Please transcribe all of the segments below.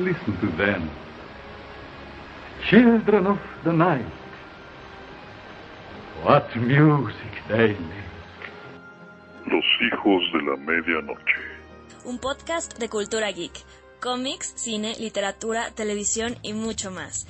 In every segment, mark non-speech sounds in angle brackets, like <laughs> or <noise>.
Listen to them. Children of the night. What music they make. Los hijos de la medianoche. Un podcast de cultura geek. Cómics, cine, literatura, televisión y mucho más.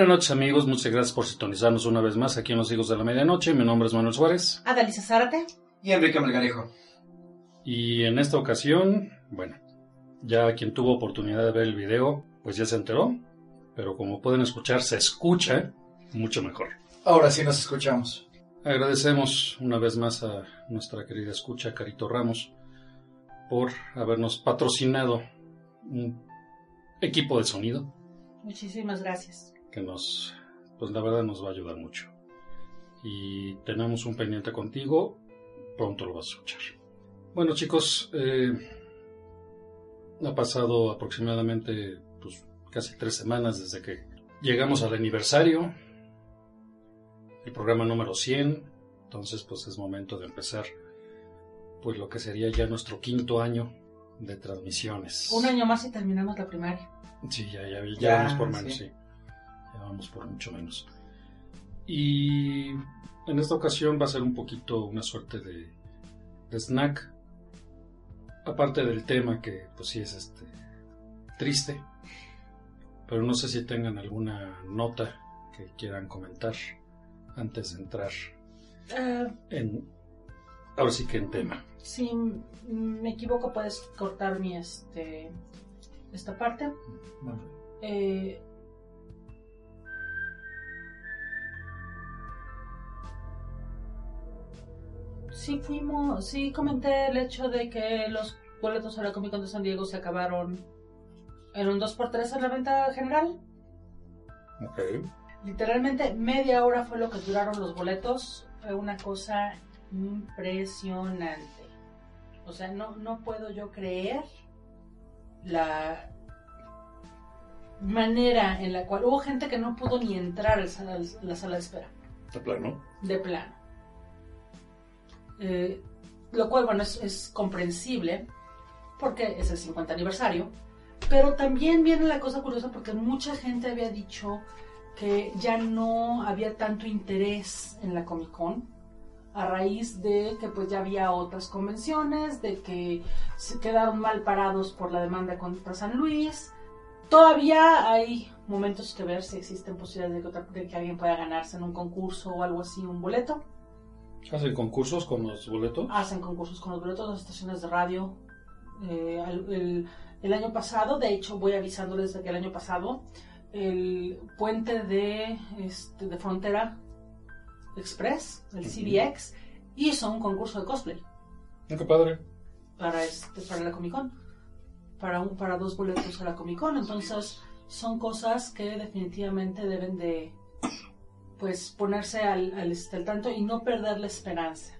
Buenas noches amigos, muchas gracias por sintonizarnos una vez más aquí en Los Hijos de la Medianoche. Mi nombre es Manuel Suárez Adalisa Zárate. Y Enrique Melgarejo. y en esta ocasión, bueno, ya quien tuvo oportunidad de ver el video, pues ya se enteró, pero como pueden escuchar, se escucha mucho mejor. Ahora sí nos escuchamos. Agradecemos una vez más a nuestra querida escucha Carito Ramos por habernos patrocinado un equipo de sonido Muchísimas gracias. Que nos, pues la verdad nos va a ayudar mucho. Y tenemos un pendiente contigo, pronto lo vas a escuchar. Bueno chicos, eh, ha pasado aproximadamente pues, casi tres semanas desde que llegamos al aniversario, el programa número 100, entonces pues es momento de empezar pues lo que sería ya nuestro quinto año de transmisiones. Un año más y terminamos la primaria. Sí, ya, ya, ya, Ya, vamos por menos, sí. sí. Ya vamos por mucho menos. Y en esta ocasión va a ser un poquito una suerte de, de snack. Aparte del tema que pues sí es este triste. Pero no sé si tengan alguna nota que quieran comentar antes de entrar Eh, en ahora sí que en tema. si me equivoco, puedes cortar mi este esta parte. Eh, sí fuimos, sí comenté el hecho de que los boletos a la Comic Con de San Diego se acabaron en un 2x3 en la venta general. Ok. Literalmente media hora fue lo que duraron los boletos. Fue una cosa impresionante. O sea, no, no puedo yo creer la manera en la cual hubo gente que no pudo ni entrar a la sala, a la sala de espera, De plano. de plano. Eh, lo cual, bueno, es, comprensible porque es el 50 aniversario. Pero también viene la cosa curiosa porque mucha gente había dicho que ya no había tanto interés en la Comic Con a raíz de que pues ya había otras convenciones, de que se quedaron mal parados por la demanda contra San Luis. Todavía hay momentos que ver si existen posibilidades de que, de que alguien pueda ganarse en un concurso o algo así un boleto. ¿Hacen concursos con los boletos? Hacen concursos con los boletos, las estaciones de radio. Eh, el, el- el año pasado, de hecho voy avisándoles de que el año pasado el puente de, este, de Frontera Express, el CBX, hizo un concurso de cosplay Ah, qué padre. para, este, para la Comic Con. Para, un, para dos boletos a la Comic Con. Entonces son cosas que definitivamente deben de pues ponerse al, al, este, al tanto y no perder la esperanza.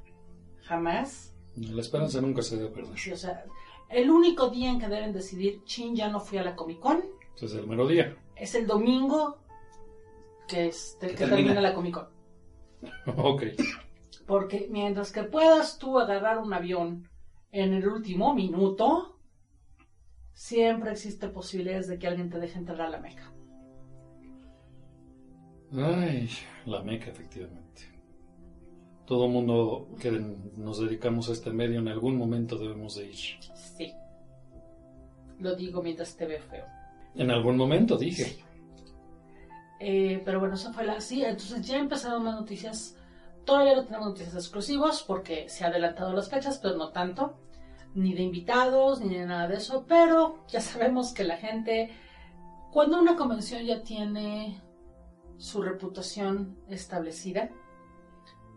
Jamás La esperanza nunca se debe perder. Sí, o sea, el único día en que deben decidir, chin, ya no fui a la Comic Con, Entonces el mero día. es el domingo que, este, que termina. termina la Comic Con. <laughs> ok. Porque mientras que puedas tú agarrar un avión en el último minuto, siempre existe posibilidades de que alguien te deje entrar a la meca. Ay, la meca, efectivamente. Todo mundo que nos dedicamos a este medio en algún momento debemos de ir. Sí. Lo digo mientras te ve feo. En algún momento dije. Eh, pero bueno, eso fue la... Sí, entonces ya empezaron las noticias Todavía no tenemos noticias exclusivos porque se han adelantado las fechas, pero no tanto. Ni de invitados, ni de nada de eso. Pero ya sabemos que la gente, cuando una convención ya tiene su reputación establecida,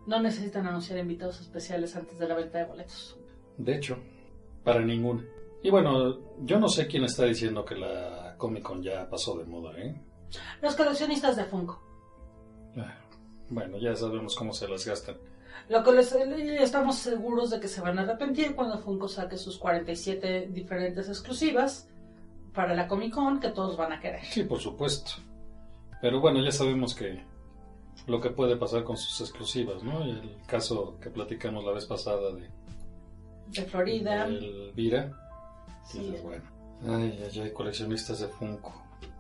no necesitan anunciar invitados especiales antes de la venta de boletos. De hecho, para ninguno. Y bueno, yo no sé quién está diciendo que la Comic Con ya pasó de moda, ¿eh? Los coleccionistas de Funko. Ah, Bueno, ya sabemos cómo se las gastan. Lo que les, estamos seguros de que se van a arrepentir cuando Funko saque sus 47 diferentes exclusivas para la Comic Con que todos van a querer. Sí, por supuesto. Pero bueno, ya sabemos que lo que puede pasar con sus exclusivas, ¿no? El caso que platicamos la vez pasada de De Florida. Elvira. Sí. Dices, bueno. Ay, ay, ay, coleccionistas de Funko.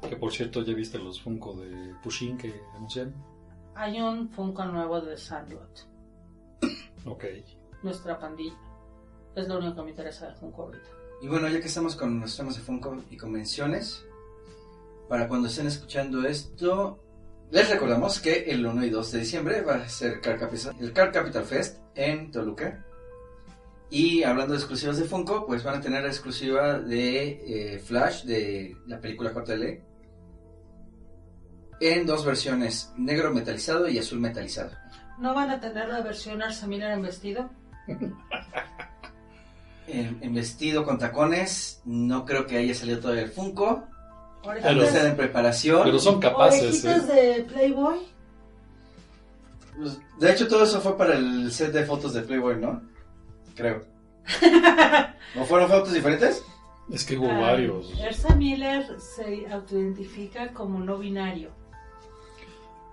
Que por cierto, ¿ya viste los Funko de Pushin que anunciaron? Hay un Funko nuevo de Sandlot, Ok. nuestra pandilla. Es lo único que me interesa de Funko ahorita. Y bueno, ya que estamos con los temas de Funko y convenciones, para cuando estén escuchando esto, les recordamos que el 1 y 2 de diciembre va a ser el Car Capital Fest en Toluca. Y hablando de exclusivas de Funko, pues van a tener la exclusiva de eh, Flash de la película JL en dos versiones, negro metalizado y azul metalizado. ¿No van a tener la versión Arsa Miller en vestido? <laughs> En, en vestido con tacones, no creo que haya salido todavía el Funko. Orejitas, sea en preparación. Pero son capaces, orejitas ¿eh? de Playboy. Pues, De hecho, todo eso fue para el set de fotos de Playboy, ¿no? Creo. <laughs> ¿No fueron fotos diferentes? Es que hubo Ah, varios. Ersa Miller se autoidentifica como no binario.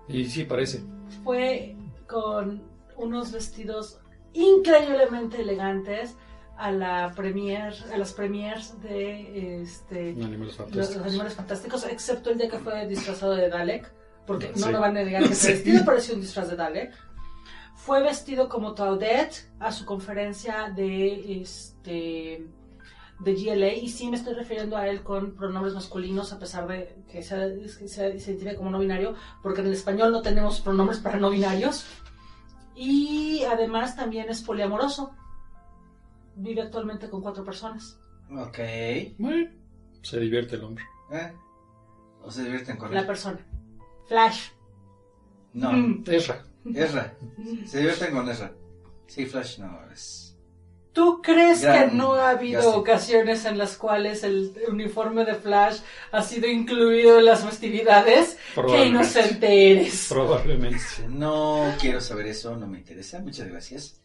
Y sí, parece. Fue con unos vestidos increíblemente elegantes a la premier, a las premiers de este Animales los, fantásticos. animales fantásticos, excepto el día que fue disfrazado de Dalek, porque no Sí. me van a negar que <laughs> Sí. vestido parecía un disfraz de Dalek. Fue vestido como Taudet a su conferencia de este de GLA y sí me estoy refiriendo a él con pronombres masculinos a pesar de que se, se identifica como no binario porque en el español no tenemos pronombres para no binarios y además también es poliamoroso vive actualmente con cuatro personas Ok. Bueno, se divierte el hombre. ¿Eh? ¿O se divierten con la él? persona Flash No, Mm. Ezra. Ezra. Se divierten con Ezra. Sí, Flash no, es... ¿Tú crees Gran que no ha habido gasto. ocasiones en las cuales el uniforme de Flash ha sido incluido en las festividades? ¡Qué inocente eres! Probablemente. No quiero saber eso, no me interesa. Muchas gracias.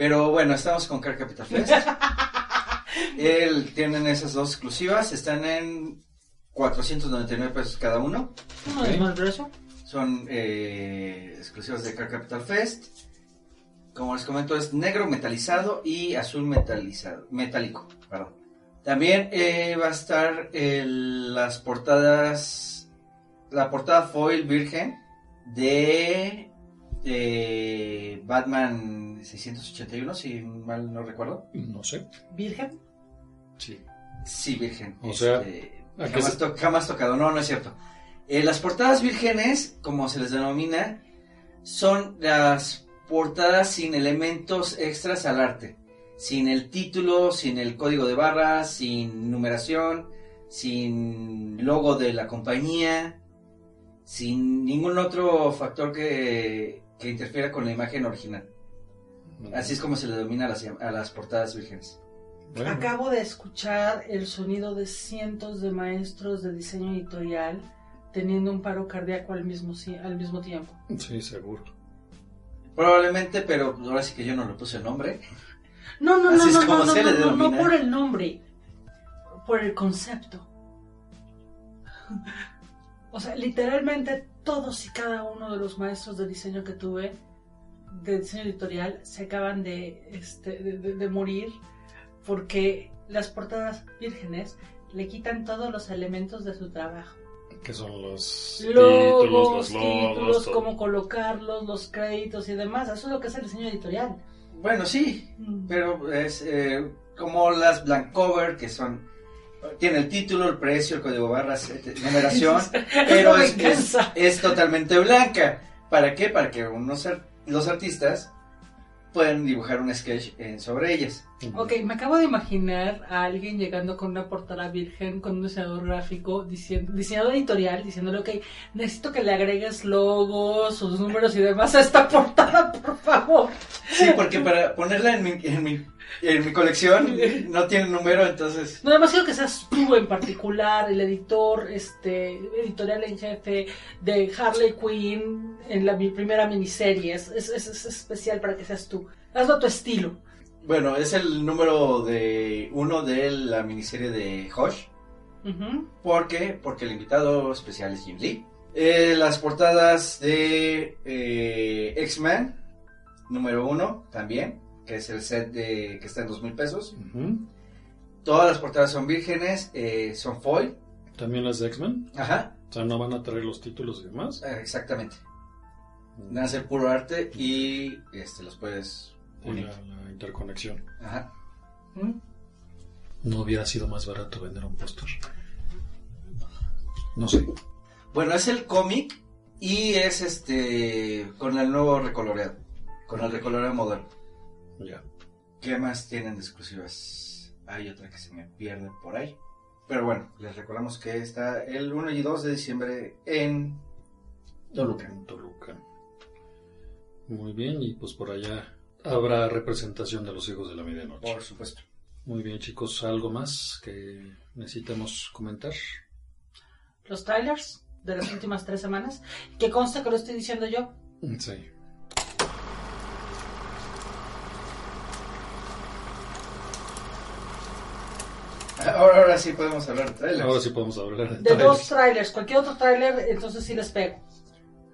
Pero bueno, estamos con Car Capital Fest. <laughs> Él, tienen esas dos exclusivas. Están en 499 pesos cada uno. ¿No es más grueso? Son eh, exclusivas de Car Capital Fest. Como les comento, es negro metalizado y azul metalizado, metálico. Perdón. También eh, va a estar el- las portadas, la portada foil virgen de, de Batman 681, si mal no recuerdo. No sé. ¿Virgen? Sí. Sí, virgen. O sea, Este, ¿a qué jamás, se- to- jamás tocado. No, no es cierto. Eh, las portadas vírgenes, como se les denomina, son las portadas sin elementos extras al arte. Sin el título, sin el código de barras, sin numeración, sin logo de la compañía, sin ningún otro factor que, que interfiera con la imagen original. Así es como se le denomina a las, a las portadas vírgenes. Bueno, Acabo de escuchar el sonido de cientos de maestros de diseño editorial teniendo un paro cardíaco al mismo, si- al mismo tiempo. Sí, seguro. Probablemente, pero ahora sí que yo no le puse nombre. No, no, no, Así no, como no, no, no, no, no denomina. por el nombre, por el concepto. O sea, literalmente todos y cada uno de los maestros de diseño que tuve, de diseño editorial, se acaban de, este, de, de- de morir porque las portadas vírgenes le quitan todos los elementos de su trabajo. Que son los Logos, títulos, los títulos, logos, todo. cómo colocarlos, los créditos y demás. Eso es lo que es el diseño editorial. Bueno, sí, Mm. pero es eh, como las blank cover, que son. Tiene el título, el precio, el código de barras, eh, numeración, <laughs> pero es, es, es totalmente blanca. ¿Para qué? Para que uno se los artistas pueden dibujar un sketch en- sobre ellas. Ok, me acabo de imaginar a alguien llegando con una portada virgen, con un diseñador gráfico, diciendo, diseñador editorial, diciéndole, ok, necesito que le agregues logos, sus números y demás a esta <laughs> portada, por favor. Sí, porque para ponerla en mi, en mi, en mi colección no tiene número, entonces... No, además quiero que seas tú en particular, el editor, este, editorial en jefe de Harley Quinn en la mi primera miniserie. Es, es, es- es especial para que seas tú. Hazlo a tu estilo. Bueno, es el número de uno de la miniserie de Hush. Ujú. ¿Por qué? Porque el invitado especial es Jim Lee. Eh, las portadas de eh, X-Men, número uno también, que es el set de, que está en dos mil pesos. Todas las portadas son vírgenes, eh, son foil. También las de X-Men. Ajá, O sea, no van a traer los títulos y demás. eh, exactamente. Van a ser puro arte y este, los puedes unir. la, la interconexión. Ajá. ¿Mm? No hubiera sido más barato vender un póster. No sé. Bueno, es el cómic y es este con el nuevo recoloreado, con el recoloreado moderno. Ya. ¿Qué más tienen de exclusivas? Hay otra que se me pierde por ahí. Pero bueno, les recordamos que está el 1 y 2 de diciembre en Toluca. En Toluca. Muy bien, y pues por allá habrá representación de los hijos de la medianoche. Por supuesto. Muy bien, chicos, ¿algo más que necesitemos comentar? Los trailers de las últimas tres semanas. Que consta que lo estoy diciendo yo. Sí. Ahora, ahora sí podemos hablar de trailers. Ahora sí podemos hablar de, De trailers. dos trailers. Cualquier otro trailer, entonces sí les pego.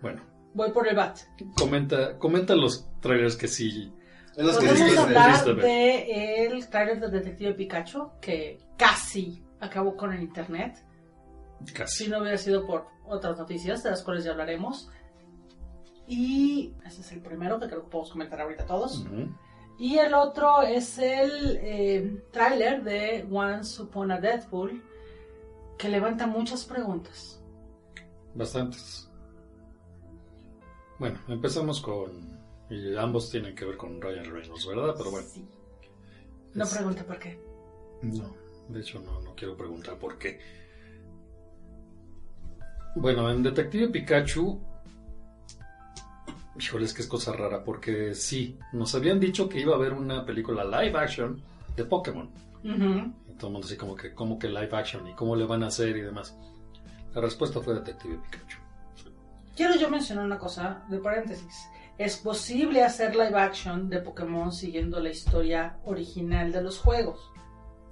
Bueno, Voy por el bat. comenta, comenta los trailers que sí. Es los que Podemos sí- hablar de el trailer de Detective Pikachu, que casi acabó con el internet. Casi. Si no hubiera sido por otras noticias, de las cuales ya hablaremos. Y ese es el primero que creo que podemos comentar ahorita todos. Ujú. Y el otro es el eh, tráiler de Once Upon a Deadpool, que levanta muchas preguntas. Bastantes. Bueno, empezamos con. Y ambos tienen que ver con Ryan Reynolds, ¿verdad? Pero bueno. Sí. No Es- pregunte por qué. No, de hecho no, no quiero preguntar por qué. Bueno, en Detective Pikachu, híjole, es que es cosa rara, porque sí, nos habían dicho que iba a haber una película live action de Pokémon. Ujú. Y todo el mundo así como que, ¿cómo que live action? ¿Y cómo le van a hacer y demás? La respuesta fue Detective Pikachu. Quiero yo mencionar una cosa de paréntesis. Es posible hacer live action de Pokémon siguiendo la historia original de los juegos.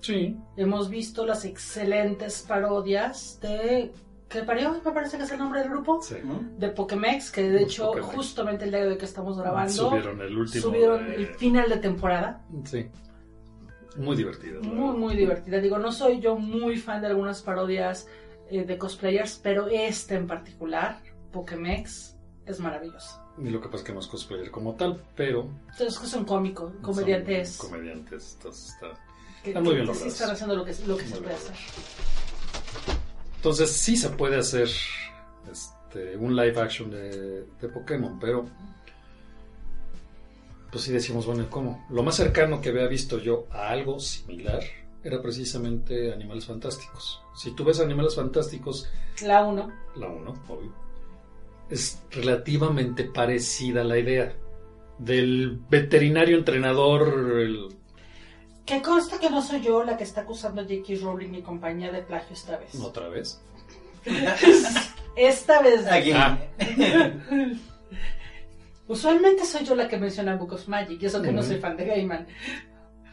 Sí, Hemos visto las excelentes parodias de... ¿Qué parió? Me parece que es el nombre del grupo. sí. De Pokémex, que de Los hecho Pokémex. justamente el día de hoy que estamos grabando... Subieron el último. subieron de- el final de temporada. Sí. Muy divertido. la Muy, muy divertida. Digo, no soy yo muy fan de algunas parodias eh, de cosplayers, pero esta en particular, Pokémex, es maravillosa. Y lo que pasa es que no es cosplayer como tal, pero. Entonces, que son cómicos, comediantes. son Comediantes. entonces está- que, están muy que- bien que sí están haciendo lo que, lo que se puede hacer. Entonces sí se puede hacer este, un live action de, de Pokémon, pero. Pues sí decimos, bueno, ¿cómo? Lo más cercano que había visto yo a algo similar era precisamente Animales Fantásticos. Si tú ves Animales Fantásticos, La 1. la 1, obvio, es relativamente parecida la idea del veterinario entrenador. el- Que consta que no soy yo la que está acusando a J.K. Rowling y compañía de plagio esta vez. otra vez. <laughs> Esta vez. Aquí. Ah. <laughs> Usualmente soy yo la que menciona Book of Magic, y eso que no soy fan de Gaiman.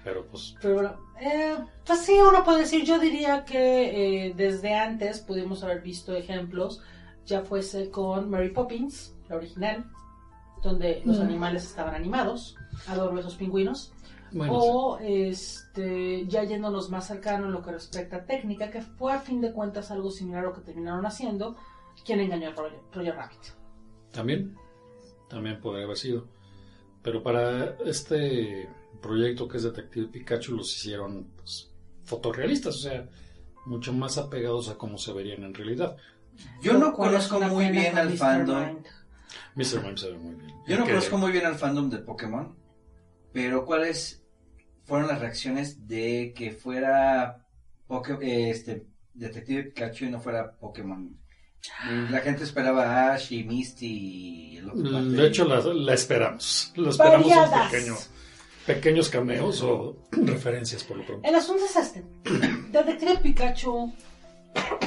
Pero pues Pero bueno, eh, pues sí, uno puede decir, yo diría que eh, desde antes pudimos haber visto ejemplos, ya fuese con Mary Poppins, la original, donde los Mm. animales estaban animados, adoro esos pingüinos, bueno, o este, ya yéndonos más cercano en lo que respecta a técnica, que fue a fin de cuentas algo similar a lo que terminaron haciendo, quien engañó a Roger, Roger Rabbit. también, también podría haber sido. Pero para este proyecto que es Detective Pikachu los hicieron pues, fotorrealistas, o sea, mucho más apegados a cómo se verían en realidad. Yo no es conozco muy bien al fandom. Mr. Mime se ve muy bien. Yo no conozco muy bien al fandom de Pokémon, pero ¿cuáles fueron las reacciones de que fuera Poké- eh, este Detective Pikachu y no fuera Pokémon? La gente esperaba a Ash y Misty y el otro. De hecho, la, la esperamos. La esperamos un pequeño, pequeños cameos o <clears throat> referencias por lo pronto. El asunto es este. <clears throat> Detective Pikachu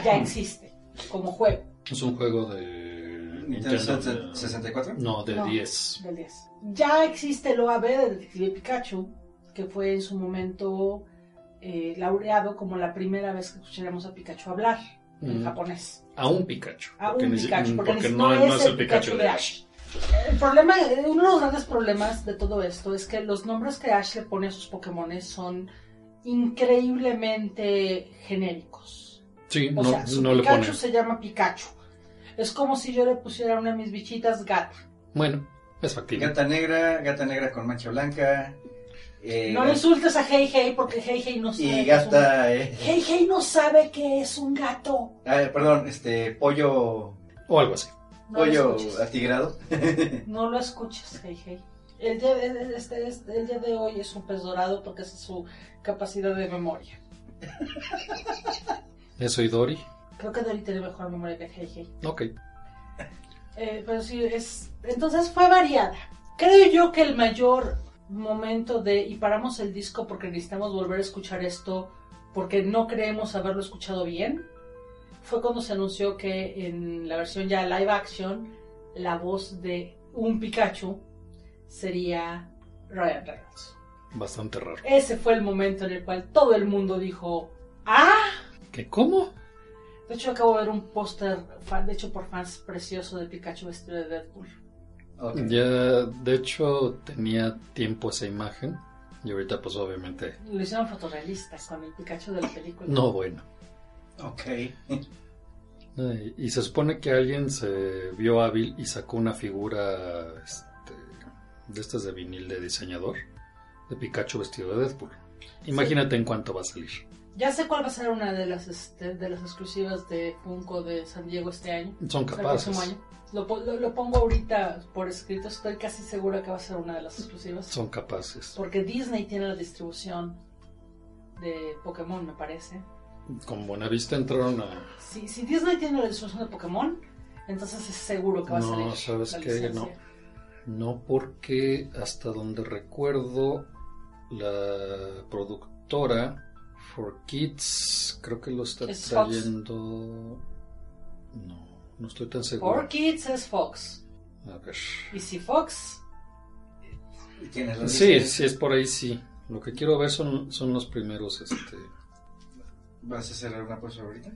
ya existe como juego Es un juego de Nintendo Nintendo. de- 64. No, de No. 10. del 10. Ya existe el OAB de Detective Pikachu, que fue en su momento eh, laureado como la primera vez que escucháramos a Pikachu hablar en Mm. japonés. A un Pikachu. A porque un Pikachu, porque, porque no, no, no es el Pikachu de Ash. El problema, eh, uno de los grandes problemas de todo esto es que los nombres que Ash le pone a sus Pokémon son increíblemente genéricos. Sí, O no, sea, su no le Pikachu pone. se llama Pikachu. Es como si yo le pusiera a una de mis bichitas gata. Bueno, es factible. Gata negra, gata negra con mancha blanca. Eh, No le insultes a Hey Hey porque Hey Hey no sabe. y un- gata. eh, Hey Hey no sabe que es un gato. ah, perdón, este pollo. O algo así. No pollo atigrado. <laughs> No lo escuches, Hey Hey. El día, de, este, este- el día de hoy es un pez dorado porque esa es su capacidad de memoria. Eso y Dory. Creo que Dory tiene mejor memoria que Hey Hey. Ok. Eh, pero sí, es. Entonces fue variada. Creo yo que el mayor momento de. Y paramos el disco porque necesitamos volver a escuchar esto porque no creemos haberlo escuchado bien. Fue cuando se anunció que en la versión ya live action, la voz de un Pikachu sería Ryan Reynolds. Bastante raro. Ese fue el momento en el cual todo el mundo dijo: ¡Ah! ¿Qué? ¿Cómo? De hecho, acabo de ver un póster de hecho por fans precioso de Pikachu vestido de Deadpool. Ya, de hecho, tenía tiempo esa imagen. Y ahorita, pues, obviamente. Lo hicieron fotorrealistas con el Pikachu de la película. No, bueno. Ok. Eh, Y se supone que alguien se vio hábil y sacó una figura este, de estas de vinil de diseñador de Pikachu vestido de Deadpool. Imagínate en cuánto va a salir. Ya sé cuál va a ser una de las este, de las exclusivas de Funko de San Diego este año. Son el próximo capaces. año. Lo, po- lo- lo pongo ahorita por escrito. Estoy casi segura que va a ser una de las exclusivas. Son capaces. Porque Disney tiene la distribución de Pokémon, me parece. Con buena vista entraron a... Si, si Disney tiene la distribución de Pokémon, entonces es seguro que va a No, salir. ¿sabes la qué? licencia. No porque hasta donde recuerdo la productora For Kids creo que lo está Es Fox. trayendo... No, no estoy tan seguro. For Kids es Fox. A ver. Y si Fox ¿Y ¿Tienes la Sí, sí, es por ahí, sí. Lo que quiero ver son, son los primeros, este... ¿Vas a hacer alguna cosa ahorita?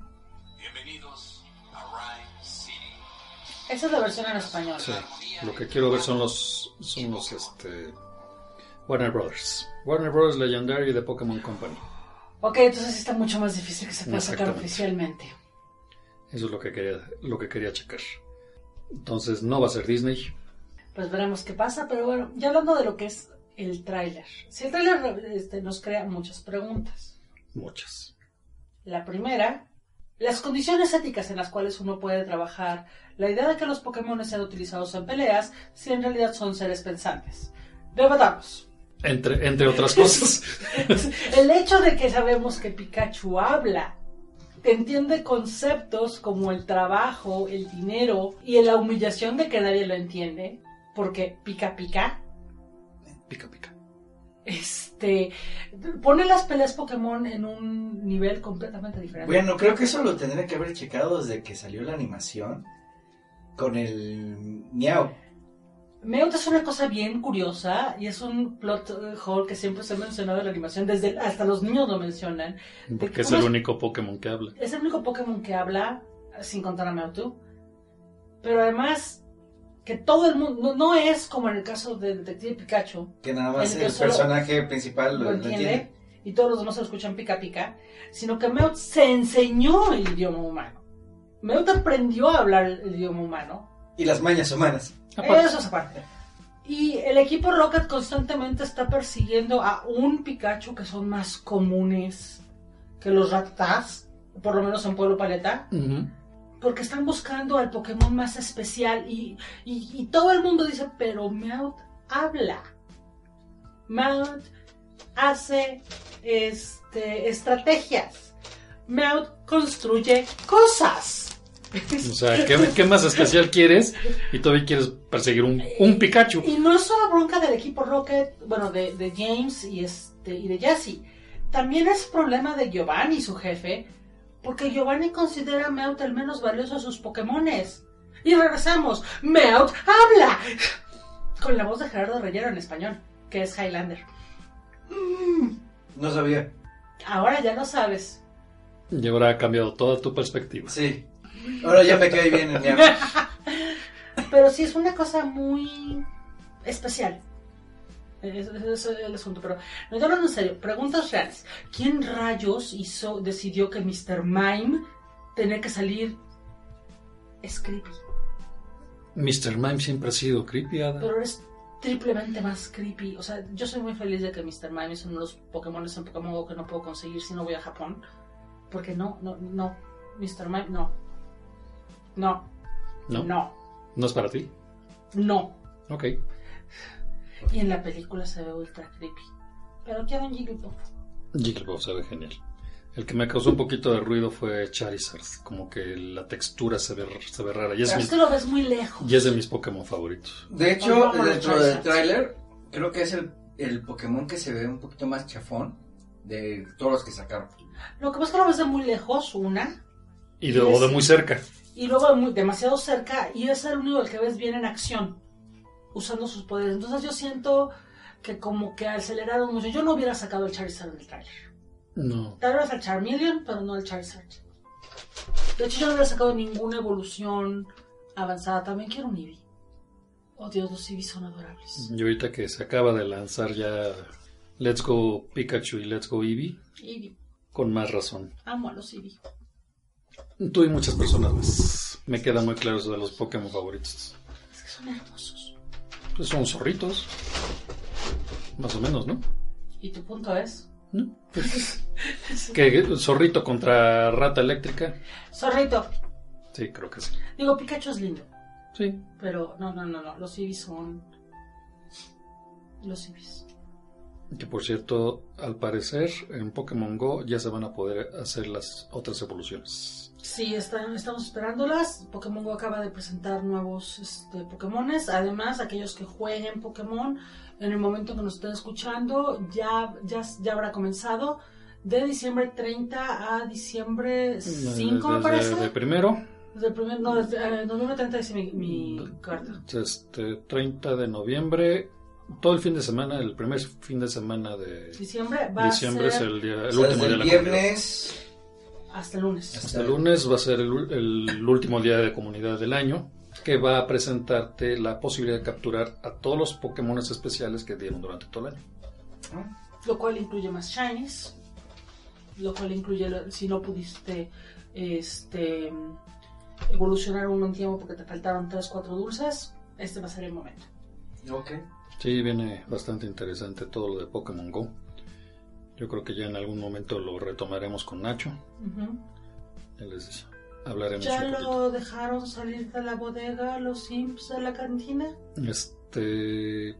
Esa es la versión en español. Sí, lo que quiero ver son los, son los, este... Warner Brothers. Warner Brothers Legendary de Pokémon Company. Ok, entonces sí está mucho más difícil que se pueda sacar oficialmente. Eso es lo que quería, lo que quería checar. Entonces no va a ser Disney. Pues veremos qué pasa, pero bueno, ya hablando de lo que es el tráiler. Si el tráiler este, nos crea muchas preguntas. Muchas. La primera, las condiciones éticas en las cuales uno puede trabajar, la idea de que los Pokémon sean utilizados en peleas, si en realidad son seres pensantes. Debatamos. Entre, entre otras cosas. <laughs> El hecho de que sabemos que Pikachu habla, entiende conceptos como el trabajo, el dinero y la humillación de que nadie lo entiende, porque pica pica, pica, pica. este, pone las peleas Pokémon en un nivel completamente diferente. Bueno, creo que eso lo tendría que haber checado desde que salió la animación con el miau. Meowth es una cosa bien curiosa y es un plot hole que siempre se ha mencionado en la animación, desde hasta los niños lo mencionan. Porque es el es- único Pokémon que habla. Es el único Pokémon que habla, sin contar a Mewtwo. Pero además, que todo el mundo, no, no es como en el caso de Detective Pikachu, Que nada más El el personaje principal lo, lo lo entiende, entiende. y todos los demás se lo escuchan pica pica, sino que Mewtwo se enseñó el idioma humano. Mewtwo aprendió a hablar el idioma humano. Y las mañas humanas. Aparte. Eso es aparte. Y el equipo Rocket constantemente está persiguiendo a un Pikachu que son más comunes que los Rattata, por lo menos en Pueblo Paleta. Porque están buscando al Pokémon más especial y, y- y todo el mundo dice, pero Meowth habla. Meowth hace este, estrategias. Meowth construye cosas. O sea, ¿qué, qué más especial quieres? Y todavía quieres perseguir un, un Pikachu. Y no es solo bronca del equipo Rocket, bueno, de, de James y, este, y de Jesse. También es problema de Giovanni, su jefe, porque Giovanni considera a Meowth el menos valioso de sus Pokémones. Y regresamos. Meowth habla. Con la voz de Gerardo Reyero en español, que es Highlander. No sabía. Ahora ya lo sabes. Y ahora ha cambiado toda tu perspectiva. Sí. Ahora ya me cae bien el <laughs> ñam. Pero sí es una cosa muy especial. Ese es el asunto. Pero no, yo hablando en serio. Preguntas reales. ¿Quién rayos hizo, decidió que Mr. Mime tenía que salir es creepy? Mr. Mime siempre ha sido creepy, Ada. Pero es triplemente más creepy. O sea, yo soy muy feliz de que Mr. Mime es uno de los Pokémon en Pokémon Go que no puedo conseguir si no voy a Japón. Porque no, no, no. Mr. Mime, no. No. ¿No? No. ¿No es para ti? No. Ok. Y en la película se ve ultra creepy. Pero quiero un Jigglypuff. Jigglypuff se ve genial. El que me causó un poquito de ruido fue Charizard. Como que la textura se ve, se ve rara. Y es, Pero mi- es que lo ves muy lejos. y es de mis Pokémon favoritos. De hecho, Oye, vámonos, dentro del tráiler, creo que es el, el Pokémon que se ve un poquito más chafón de todos los que sacaron. Lo que pasa es que lo ves de muy lejos, una. Y de, o de muy cerca. Y luego muy- demasiado cerca. Y es el único el que ves bien en acción. Usando sus poderes. Entonces yo siento que como que aceleraron mucho. Yo no hubiera sacado el Charizard del trailer. No. Tal vez el Charmeleon, pero no el Charizard. De hecho, yo no hubiera sacado ninguna evolución avanzada. También quiero un Eevee. Oh Dios, los Eevee son adorables. Y ahorita que se acaba de lanzar ya Let's Go Pikachu y Let's Go Eevee, Eevee. con más razón. Amo a los Eevee. Tú y muchas personas más. Me queda muy claro eso de los Pokémon favoritos. Es que son hermosos. Pues son zorritos. Más o menos, ¿no? ¿Y tu punto es? ¿No? Pues, <laughs> que zorrito contra rata eléctrica. Zorrito. Sí, creo que sí. Digo, Pikachu es lindo. Sí. Pero no, no, no, no. Los Eevee son. Los Eevees. Que por cierto, al parecer en Pokémon Go ya se van a poder hacer las otras evoluciones. Sí, están, estamos esperándolas. Pokémon Go acaba de presentar nuevos este, Pokémones. Además, aquellos que jueguen Pokémon, en el momento que nos estén escuchando, ya, ya, ya habrá comenzado. De diciembre 30 a diciembre 5, me Desde- parece. De primero, Desde el primer, no, desde eh, noviembre 30 dice mi, mi carta. este 30 de noviembre, todo el fin de semana, el primer fin de semana de Diciembre va diciembre a es ser el, día, el O sea, último día el de la comunidad. viernes hasta el lunes. Hasta el lunes va a ser el, ul- el último día de comunidad del año, que va a presentarte la posibilidad de capturar a todos los Pokémon especiales que dieron durante todo el año. lo cual incluye más shinies, lo cual incluye si no pudiste este evolucionar en tiempo porque te faltaron 3 4 dulces, este va a ser el momento. Ok. Sí, viene bastante interesante todo lo de Pokémon Go. Yo creo que ya en algún momento lo retomaremos con Nacho. Ujú. Ya les hablaremos ¿Ya un lo dejaron salir de la bodega los simps de la cantina? Este.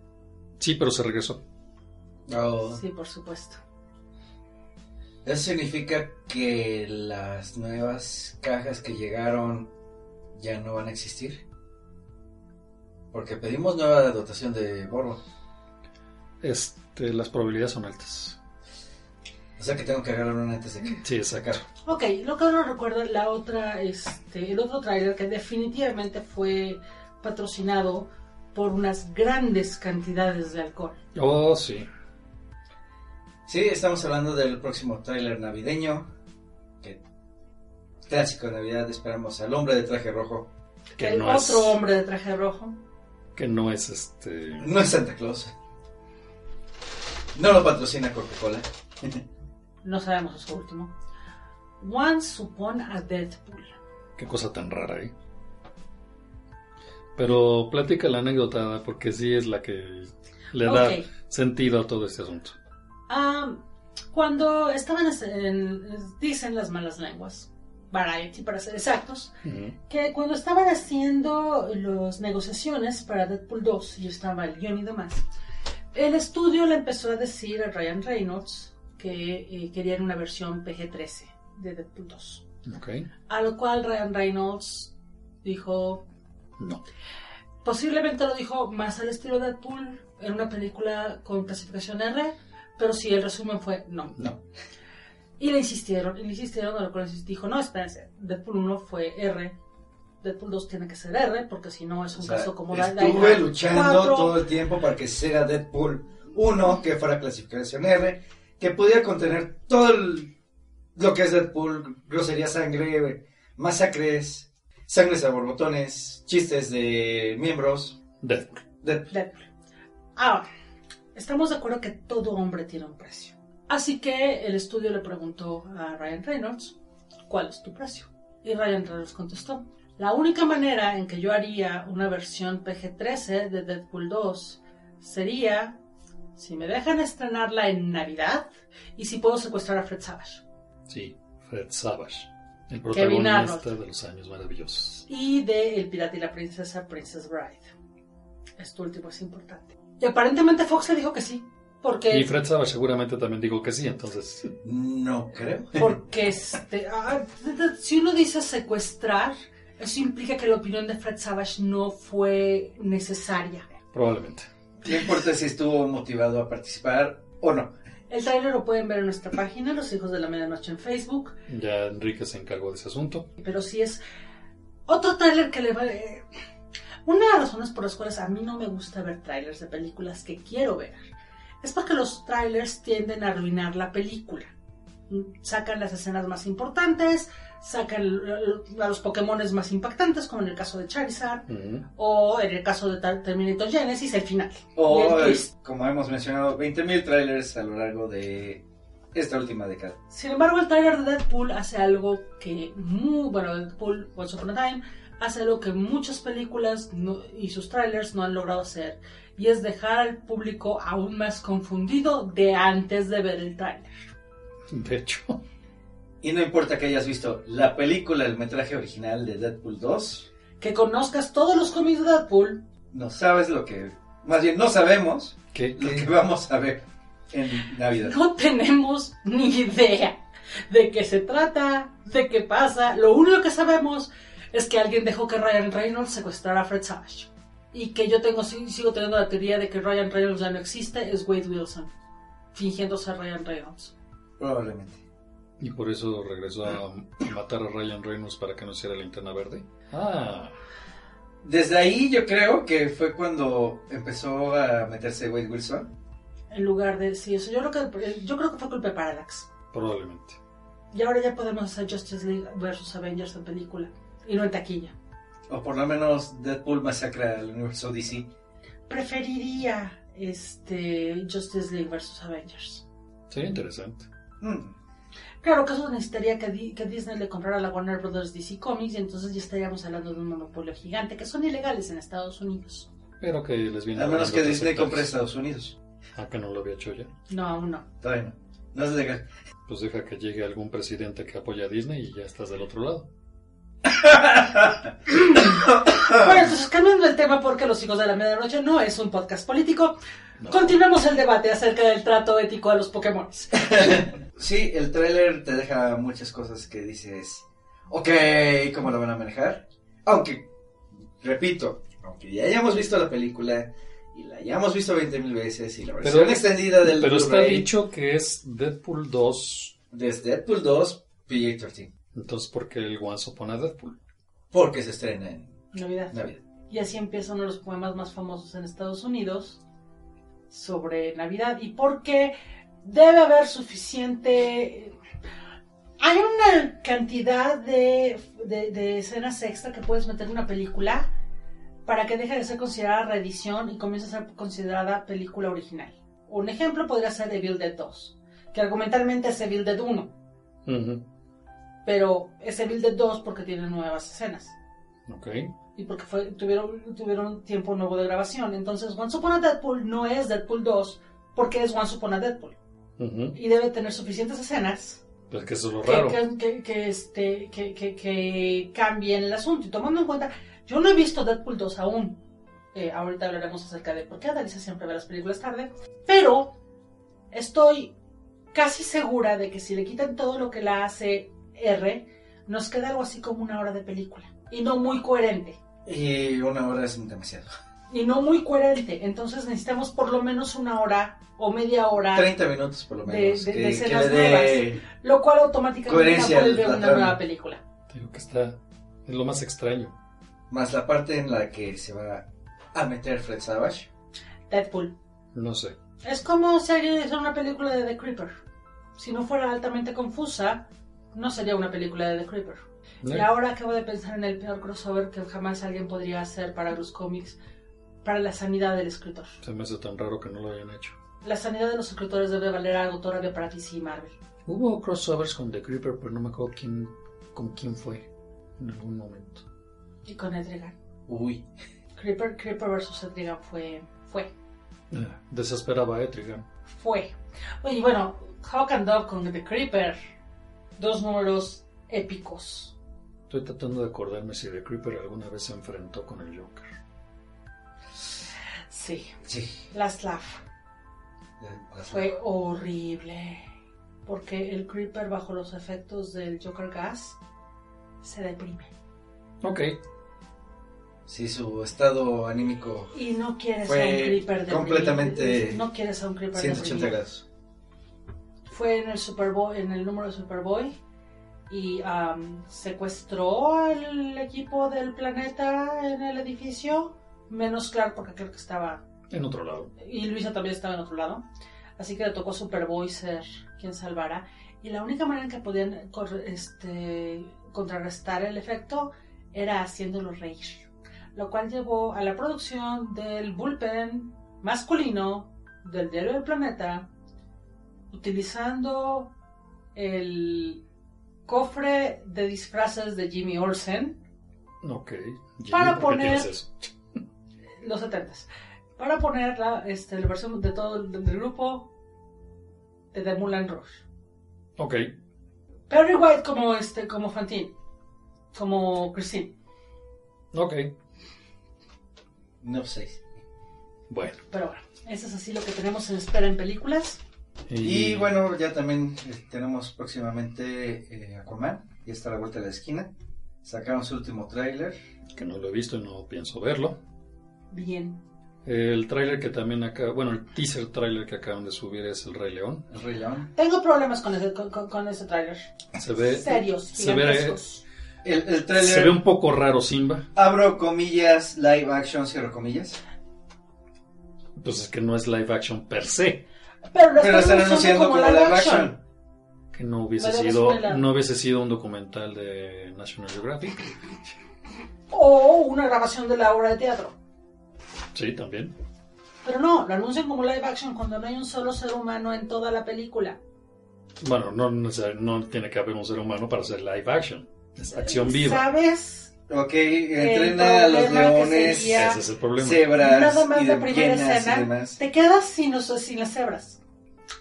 Sí, pero se regresó. Oh. Sí, por supuesto. Eso significa que las nuevas cajas que llegaron ya no van a existir. Porque pedimos nueva dotación de Borbo. Este, las probabilidades son altas. O sea que tengo que agarrar una antes de que Sí, sacar. Ok, lo que uno recuerda, la otra, este, el otro tráiler que definitivamente fue patrocinado por unas grandes cantidades de alcohol. Oh, sí. Sí, estamos hablando del próximo tráiler navideño. Que clásico de Navidad, esperamos al hombre de traje rojo. Que el no otro es. hombre de traje rojo. Que no es este. No es Santa Claus. No lo patrocina Coca-Cola. No sabemos eso último. Once Upon a Deadpool. Qué cosa tan rara, ¿eh? Pero platica la anécdota, porque sí es la que le da sentido a todo este asunto. Ah, cuando estaban en, en- dicen las malas lenguas Variety para ser exactos, Ujú. que cuando estaban haciendo las negociaciones para Deadpool 2 y estaba el guion y demás, el estudio le empezó a decir a Ryan Reynolds que eh, querían una versión PG-13 de Deadpool 2. Ok. A lo cual Ryan Reynolds dijo, No. posiblemente lo dijo más al estilo Deadpool en una película con clasificación R, pero sí, el resumen fue no. No. Y le insistieron, y le insistieron, a lo cual dijo, no, espérense, Deadpool 1 fue R, Deadpool 2 tiene que ser R, porque si no es un O sea, caso como la estuve luchando cuatro. todo el tiempo para que sea Deadpool 1, que fuera clasificación R, que pudiera contener todo el- lo que es Deadpool, grosería, sangre, masacres, sangres a borbotones, chistes de miembros. Deadpool. Deadpool. Deadpool. Ahora, estamos de acuerdo que todo hombre tiene un precio. Así que el estudio le preguntó a Ryan Reynolds, ¿cuál es tu precio? Y Ryan Reynolds contestó, la única manera en que yo haría una versión PG-13 de Deadpool 2 sería si me dejan estrenarla en Navidad y si puedo secuestrar a Fred Savage. Sí, Fred Savage. El protagonista de los años maravillosos. y de El pirata y la princesa, Princess Bride. Esto último es importante. Y aparentemente Fox le dijo que sí, porque Y Fred Savage seguramente también dijo que sí, entonces. No creo. porque este, ah, si uno dice secuestrar, eso implica que la opinión de Fred Savage no fue necesaria. Probablemente. No importa si estuvo motivado a participar o no. El trailer lo pueden ver en nuestra página, Los Hijos de la Medianoche en Facebook, Ya Enrique se encargó de ese asunto. pero sí es otro tráiler que le va... eh, Una de las razones por las cuales a mí no me gusta ver trailers de películas que quiero ver es porque los trailers tienden a arruinar la película. Sacan las escenas más importantes, sacan a los Pokémones más impactantes, como en el caso de Charizard, o en el caso de Ter- Terminator Genesis, el final. O, como hemos mencionado, 20.000 trailers a lo largo de esta última década. Sin embargo, el trailer de Deadpool hace algo que muy, bueno, Deadpool Once Upon a Time hace algo que muchas películas no- y sus trailers no han logrado hacer y es dejar al público aún más confundido de antes de ver el trailer. De hecho, Y no importa que hayas visto la película, el metraje original de Deadpool 2, Que conozcas todos los cómics de Deadpool, no sabes lo que... Más bien, no sabemos ¿qué, lo que qué- vamos a ver en Navidad. no tenemos ni idea de qué se trata, de qué pasa. Lo único que sabemos es que alguien dejó que Ryan Reynolds secuestrara a Fred Savage. Y que yo tengo, sigo teniendo la teoría de que Ryan Reynolds ya no existe, es Wade Wilson, fingiendo ser Ryan Reynolds. Probablemente. Y por eso regresó a, matar a Ryan Reynolds para que no hiciera linterna verde. Ah, Desde ahí yo creo que fue cuando empezó a meterse Wade Wilson. En lugar de, sí, eso yo creo que, yo creo que fue culpa de Parallax. probablemente. Y ahora ya podemos hacer Justice League versus Avengers en película, y no en taquilla. O por lo menos Deadpool masacra al universo DC. Preferiría este Justice League versus Avengers. Sería interesante. Mm. Claro que eso necesitaría que, Di- que Disney le comprara a la Warner Brothers DC Comics y entonces ya estaríamos hablando de un monopolio gigante que son ilegales en Estados Unidos. Pero que les viene A menos que Disney compre. Estados Unidos. Ah, que no lo había hecho ya. No, aún no. Todavía no. No es legal. Pues deja que llegue algún presidente que apoya a Disney y ya estás del otro lado. Bueno, entonces cambiando el tema porque Los Hijos de la Medianoche no es un podcast político, No. continuemos el debate acerca del trato ético a los Pokémon. <laughs> Sí, el tráiler te deja muchas cosas que dices, ok, ¿cómo lo van a manejar? Aunque, repito, aunque ya hayamos visto la película y la hayamos visto 20.000 veces y la versión Pero- extendida del Pero está dicho que es Deadpool 2. desde Deadpool 2 PG-13, Entonces, ¿por qué el Once Upon a Deadpool? porque se estrena en Navidad. Navidad. Y así empieza uno de los poemas más famosos en Estados Unidos sobre Navidad y porque debe haber suficiente... Hay una cantidad de, de- de escenas extra que puedes meter en una película para que deje de ser considerada reedición y comience a ser considerada película original. Un ejemplo podría ser Evil Dead 2, que argumentalmente es Evil Dead 1, Ujú. Pero es Evil Dead 2 porque tiene nuevas escenas. Ok. y porque fue, tuvieron, tuvieron tiempo nuevo de grabación. Entonces, Once Upon a Deadpool no es Deadpool 2 porque es Once Upon a Deadpool. Y debe tener suficientes escenas Pues que eso es lo que, raro. que, que- que, este, que, que, que cambien el asunto. Y tomando en cuenta, yo no he visto Deadpool 2 aún. Eh, ahorita hablaremos acerca de por qué Adalisa siempre ve las películas tarde. Pero estoy casi segura de que si le quitan todo lo que la hace R, nos queda algo así como una hora de película. Y no muy coherente. Y una hora es demasiado. Y no muy coherente. Entonces necesitamos por lo menos una hora o media hora. 30 minutos por lo De- menos. de- que, de que escenas le dé... Lo cual automáticamente vuelve a la una trama. nueva película. Digo que está. Es lo más extraño. Más la parte en la que se va a meter Fred Savage. Deadpool. No sé. Es como si alguien hiciera una película de The Creeper. Si no fuera altamente confusa, no sería una película de The Creeper. ¿no? Y ahora acabo de pensar en el peor crossover que jamás alguien podría hacer para los cómics, para la sanidad del escritor. Se me hace tan raro que no lo hayan hecho. La sanidad de los escritores debe valer algo todavía para DC y Marvel. Hubo crossovers con The Creeper, pero no me acuerdo quién, con quién fue en algún momento. Y con Etrigan. Uy. Creeper, Creeper vs. Etrigan fue, fue, Ah, Desesperaba a Etrigan. fue. Oye, bueno, Hawk and Dove con The Creeper. Dos números épicos. Estoy tratando de acordarme si The Creeper alguna vez se enfrentó con el Joker. Sí, Sí. Last Laugh. Las- Fue horrible. Porque el Creeper bajo los efectos del Joker Gas se deprime. Ok. Sí, su estado anímico Y no quieres Fue a un Creeper deprimido. completamente No quieres a un Creeper 180 deprimido. grados. Fue en el Superboy, en el número de Superboy. Y secuestró al equipo del planeta en el edificio. Menos Clark porque creo que estaba En otro lado. y Luisa también estaba en otro lado. Así que le tocó a Superboy ser quien salvara. Y la única manera en que podían este, contrarrestar el efecto era haciéndolo reír. Lo cual llevó a la producción del bullpen masculino del diario del planeta, utilizando el cofre de disfraces de Jimmy Olsen, Ok. Jimmy, Para ¿por qué poner- <laughs> los 70 para poner la, este, la versión de todo el, del grupo de The Moulin Rouge. Ok. Perry White como este como Fantine, como Christine. Ok. No sé. Bueno. Pero bueno, eso es así lo que tenemos en espera en películas. Y bueno, ya también eh, tenemos próximamente eh, Aquaman. Ya está a la vuelta de la esquina. Sacaron su último tráiler. Que no lo he visto y no pienso verlo. Bien. El tráiler que también acá, bueno, el teaser tráiler que acaban de subir es El Rey León. El Rey León. Tengo problemas con ese, con, con- ese tráiler. Se ve, Serios, se ve. El, el se ve un poco raro Simba. abro comillas, live action, cierro comillas. Pues es que no es live action per se. Pero lo Pero están anunciando como live action. Que no hubiese sido, no hubiese sido un documental de National Geographic. O una grabación de la obra de teatro. Sí, también. Pero no, lo anuncian como live action cuando no hay un solo ser humano en toda la película. Bueno, no, neces- no tiene que haber un ser humano para hacer live action. Es acción viva. ¿Sabes? Ok, entrena a los leones, sería- Ese es el problema. cebras Nada más y la de primera hienas y escena, demás. te quedas sin, los, sin las cebras.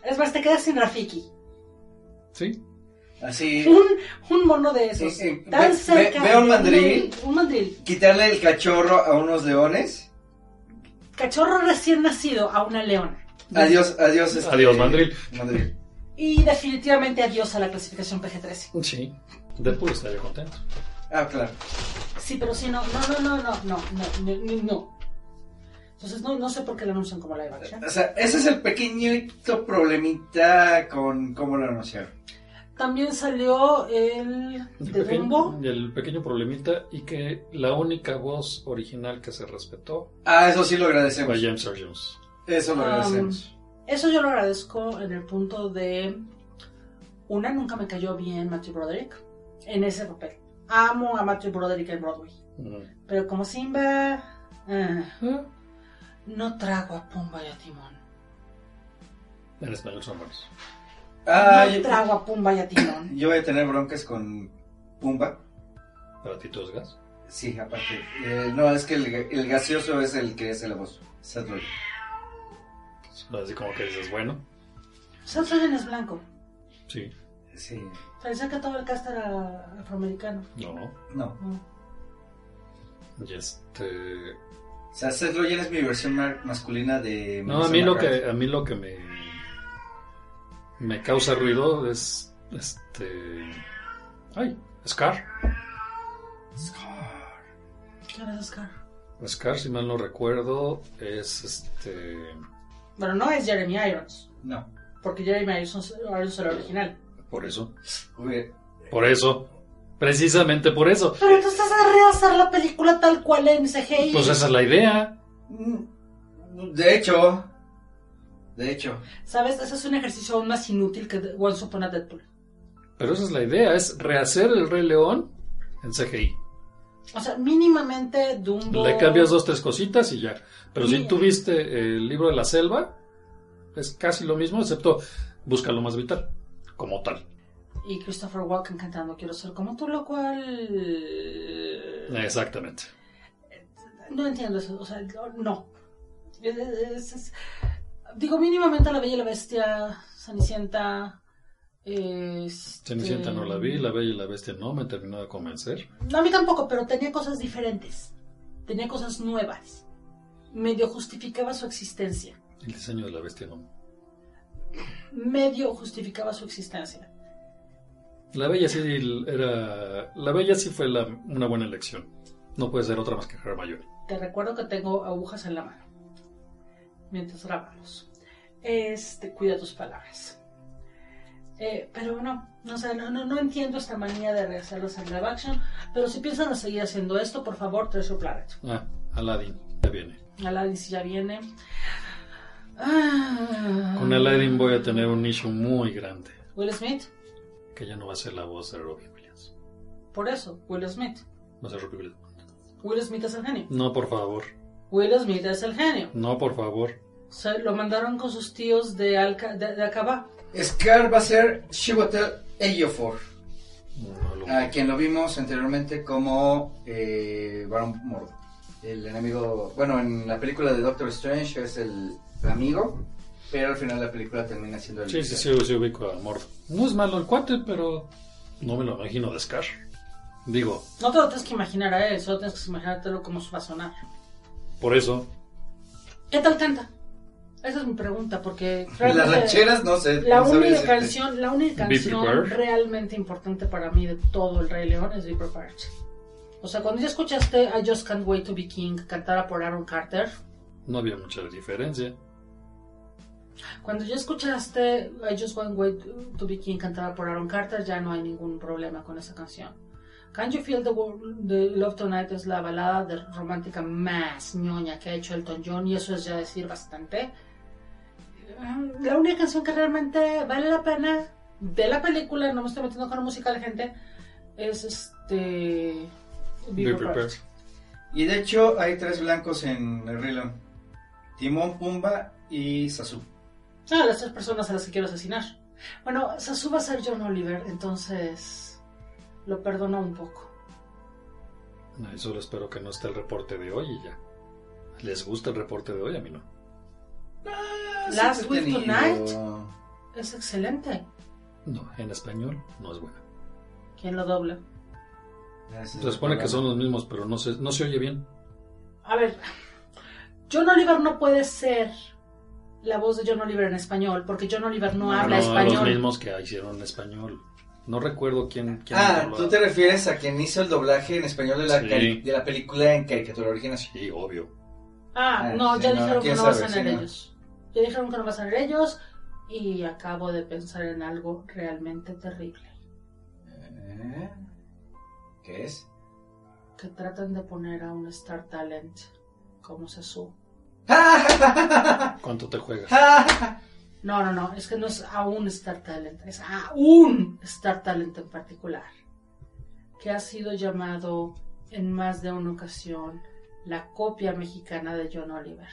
Es más, te quedas sin Rafiki. Sí. Así, Un, un mono de esos. Eh, eh, tan ve- cerca. ve- ve un de mandril. Un mandril. quitarle el cachorro a unos leones. Cachorro recién nacido a una leona. Adiós, adiós. este, Adiós, mandril. mandril. Y definitivamente adiós a la clasificación PG-13. Sí. Deadpool estaría contento. Ah, claro. Sí, pero sí, no, no, no, no, no, no, no, no, no. Entonces no, no sé por qué lo anuncian como live action. O sea, ese es el pequeñito problemita con cómo lo anunciaron. También salió el El de pequeño, Dumbo. el pequeño problemita y que la única voz original que se respetó Ah, eso sí lo fue agradecemos. James Earl Jones. Eso lo Um, agradecemos. Eso yo lo agradezco en el punto de. Una, nunca me cayó bien Matthew Broderick en ese papel. Amo a Matthew Broderick en Broadway. Mm. Pero como Simba. Ah, no trago a Pumba y a Timón. En español son buenos. Ah, no yo, trago a Pumba y a Timón. <clears throat> yo voy a tener broncas con Pumba. Para ti es gas. Sí, aparte. Eh, no, es que el, el gaseoso es el que hace la voz. Seth Rogen. Así como que dices, bueno, Seth Rogen es blanco. sí. Sí. Parecía que todo el cast era afroamericano. No. No. No. Y este. O sea, Seth Rogen es mi versión ma- masculina de... No, a mí lo que a mí lo que me me causa ruido es este ay, Scar. ¿Quién es Scar? Scar, si mal no recuerdo, es este Bueno, no es Jeremy Irons, No. porque Jeremy Irons, Irons era el original. Por eso, por eso, precisamente por eso. Pero entonces estás a rehacer la película tal cual en CGI. Pues esa es la idea. mm, De hecho... De hecho. ¿Sabes? Ese es un ejercicio aún más inútil que Once Upon a Deadpool. Pero esa es la idea, es rehacer el Rey León en CGI. O sea, mínimamente Dumbo... Le cambias dos, tres cositas y ya. Pero si tú viste el libro de la selva, es casi lo mismo, excepto busca lo más vital, como tal. Y Christopher Walken cantando Quiero ser como tú, lo cual... Exactamente. No entiendo eso, o sea, no. Es- es- es- Digo, mínimamente La Bella y la Bestia, Cenicienta... este- Cenicienta no la vi, La Bella y la Bestia no me terminó de convencer. No, a mí tampoco, pero tenía cosas diferentes. Tenía cosas nuevas. Medio justificaba su existencia. El diseño de la bestia no. Medio justificaba su existencia. La Bella sí era. La Bella sí fue la- una buena elección. No puede ser otra más que Hermione. Te recuerdo que tengo agujas en la mano. Mientras grabamos. Este, cuida tus palabras. Eh, pero no, no, no, no, no entiendo esta manía de rehacerlos en live action. Pero si piensan seguir haciendo esto, por favor, Treasure Planet. Ah, Aladdin, ya viene. Aladdin si ya viene. Ah. Con Aladdin voy a tener un issue muy grande. Will Smith, Que ya no va a ser la voz de Robbie Williams. por eso, Will Smith. Va a ser Robbie Williams. Will Smith es el genio. No, por favor. Will Smith es el genio. No, por favor. Se lo mandaron con sus tíos de, Alca, de, de Acabá. Scar va a ser Chiwetel Ejiofor, No, a quien lo vimos anteriormente como eh, Baron Mordo. El enemigo, bueno, en la película de Doctor Strange es el amigo, pero al final la película termina siendo el Sí, sí, sí, sí, ubico a Mordo. No es malo el cuate, pero no me lo imagino de Scar. Digo, No te lo tienes que imaginar a él, solo tienes que imaginártelo cómo va a sonar. por eso. ¿Qué tal canta? Esa es mi pregunta, porque <laughs> Las realmente rancheras, no sé. la no única canción, la única canción realmente importante para mí de todo el Rey León es Be Prepared. O sea, cuando ya escuchaste I Just Can't Wait to Be King cantada por Aaron Carter, No había mucha diferencia. Cuando ya escuchaste I Just Can't Wait to Be King cantada por Aaron Carter, ya no hay ningún problema con esa canción. Can You Feel the, Wo- the Love Tonight es la balada de romántica más ñoña que ha hecho Elton John y eso es ya decir bastante. La única canción que realmente vale la pena de la película, no me estoy metiendo con la música de gente, es este... Be Prepared. Y de hecho hay tres blancos en el León. Timón, Pumba y Sasu. Ah, las tres personas a las que quiero asesinar. Bueno, Sasu va a ser John Oliver, entonces lo perdono un poco. Ay, solo espero que no esté el reporte de hoy y ya. ¿Les gusta el reporte de hoy? A mí no. Last Sí, Week. Tonight es excelente. No, en español no es buena. ¿Quién lo dobla? Gracias, Se supone que son los mismos, pero no se, no se oye bien. A ver, John Oliver no puede ser la voz de John Oliver en español, porque John Oliver no, No, habla no, los español. mismos que hicieron en español. No recuerdo quién. quién Ah, tú te refieres a quien hizo el doblaje en español de la, Sí. de la película en caricatura original. Sí, obvio. Ah, Ah, no, sí, ya no, dijeron que no va a sí, no. ellos. Ya dijeron que no va a ser ellos y acabo de pensar en algo realmente terrible. Eh, ¿Qué es? Que tratan de poner a un Star Talent como Sasu. <laughs> ¿Cuánto te juegas? No, no, no, es que no es a un Star Talent, es a un Star Talent en particular, que ha sido llamado en más de una ocasión la copia mexicana de John Oliver.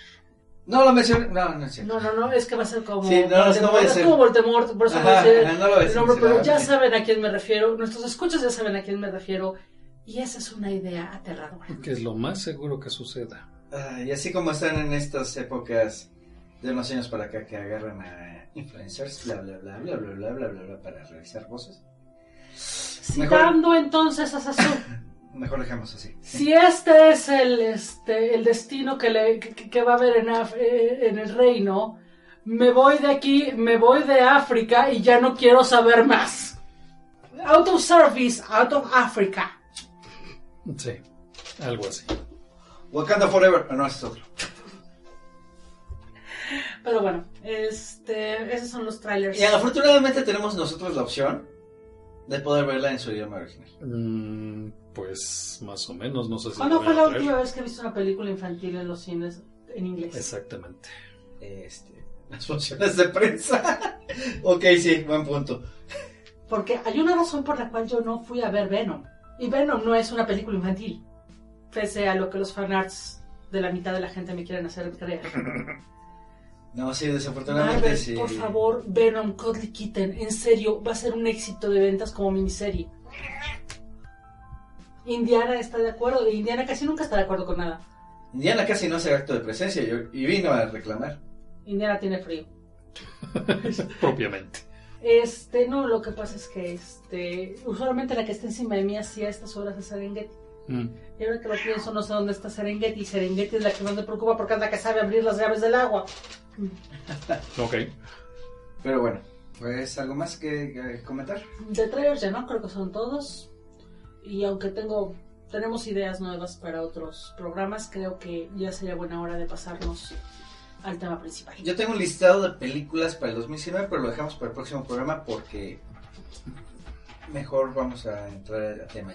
No lo mencioné. No, no es cierto. No, no, no, es que va a ser como Sí, no, no, no voy a es ser. como Voldemort, por eso Ajá, a ajá, no lo el nombre, pero ya saben a quién me refiero, nuestros escuchas ya saben a quién me refiero, y esa es una idea aterradora. Que es lo más seguro que suceda. Ah, y así como están en estas épocas de unos años para acá que agarran a influencers, bla, bla, bla, bla, bla, bla, bla, bla, bla, para realizar voces. Mejor, Citando entonces a Sasu. <coughs> mejor dejemos así. Si este es el, este, el destino que, le, que, que va a haber en, Af- eh, en el reino, me voy de aquí, me voy de África y ya no quiero saber más. Out of service, out of Africa. Sí, algo así. Wakanda Forever, ah, no, ese es otro. Pero bueno, este, esos son los trailers. Y afortunadamente tenemos nosotros la opción de poder verla en su idioma original. Mm, pues más o menos, no sé si ¿Cuándo fue la última vez que viste una película infantil en los cines en inglés? Exactamente. Este, las funciones de prensa. <laughs> ok, sí, buen punto. Porque hay una razón por la cual yo no fui a ver Venom. Y Venom no es una película infantil. Pese a lo que los fanarts de la mitad de la gente me quieren hacer creer. <laughs> No, sí, desafortunadamente Marvel, sí. por favor, Venom, Cuddly Kitten, en serio, va a ser un éxito de ventas como miniserie. Indiana está de acuerdo, Indiana casi nunca está de acuerdo con nada. Indiana casi no hace acto de presencia y, vino a reclamar. Indiana tiene frío. <laughs> Propiamente. Este, no, lo que pasa es que este, usualmente la que está encima de mí hacía estas horas de Serengeti. Mm. Y ahora que lo pienso, no sé dónde está Serengeti. Y Serengeti es la que más me preocupa porque es la que sabe abrir las llaves del agua. Ok. Pero bueno, pues algo más que, que comentar. De trailers ya no, creo que son todos. Y aunque tengo, tenemos ideas nuevas para otros programas, creo que ya sería buena hora de pasarnos al tema principal. Yo tengo un listado de películas para el 2019, pero lo dejamos para el próximo programa porque mejor vamos a entrar al tema.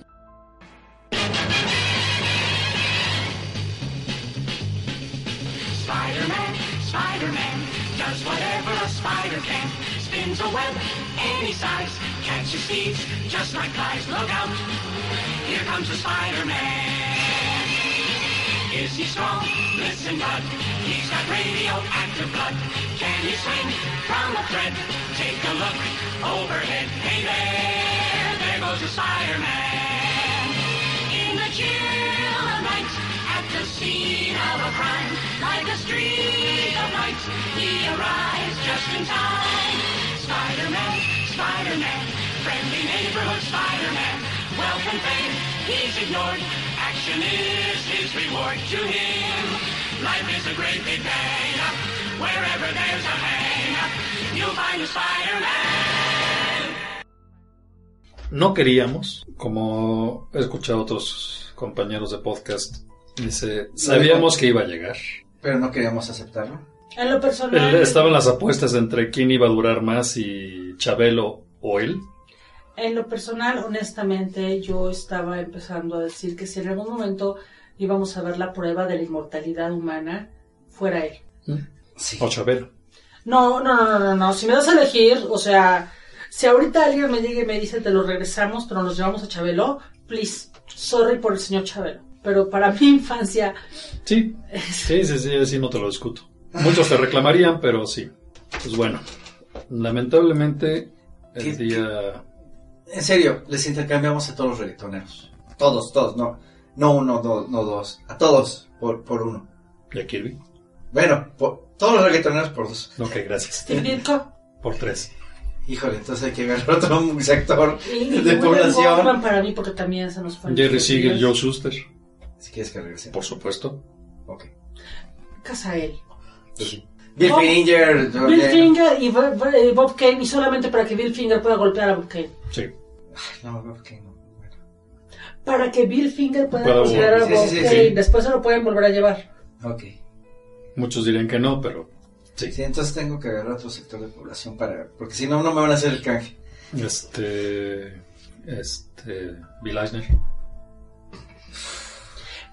Spider-Man, Spider-Man, does whatever a spider can. Spins a web any size, catches thieves just like flies. Look out, here comes the Spider-Man. Is he strong? Listen, bud, he's got radioactive blood. Can he swing from a thread? Take a look overhead. Hey there, there goes the Spider-Man. Spider-Man, Spider-Man, friendly neighborhood Spider-Man, fame he's ignored. Action is his reward to him. Life is a great. Wherever there's a find a Spider-Man. No queríamos, como he escuchado otros compañeros de podcast, dice, sabíamos que iba a llegar. Pero no queríamos aceptarlo. En lo personal, Él- Estaban las apuestas entre quién iba a durar más, y Chabelo o él. en lo personal, honestamente, yo estaba empezando a decir que si en algún momento íbamos a ver la prueba de la inmortalidad humana, fuera él. Sí. O Chabelo. No, no, no, no, no, no. Si me das a elegir, o sea, si ahorita alguien me llega y me dice te lo regresamos, pero nos llevamos a Chabelo, please, sorry por el señor Chabelo. Pero para mi infancia, Sí, sí, sí, sí, sí, no te lo discuto. Muchos te reclamarían, pero sí. Pues bueno, lamentablemente ¿Qué- el día... En serio, les intercambiamos a todos los reggaetoneros. Todos, todos, no. No uno, no, no dos. A todos por, por uno. ¿Y a Kirby? Bueno, por, todos los reggaetoneros por dos. Ok, gracias. Ditko Por tres. Híjole, entonces hay que agarrar <laughs> otro sector y, de población. Para mí porque también se nos fue. Jerry Siegel. Joe Shuster, Si quieres que regrese. por supuesto. Ok. Casa él. Bill Bob- Finger. Bill Finger y Bob, Bob Kane y solamente para que Bill Finger pueda golpear a Bob Kane. Sí. No, Bob Kane no. Bueno. Para que Bill Finger pueda considerar a. Bob Sí, sí, sí, Kane. sí. Después se lo pueden volver a llevar. Ok. Muchos dirían que no, pero sí. Sí, entonces tengo que agarrar otro sector de población para. Porque si no, no me van a hacer el canje. Este... Este... Bill Eisner.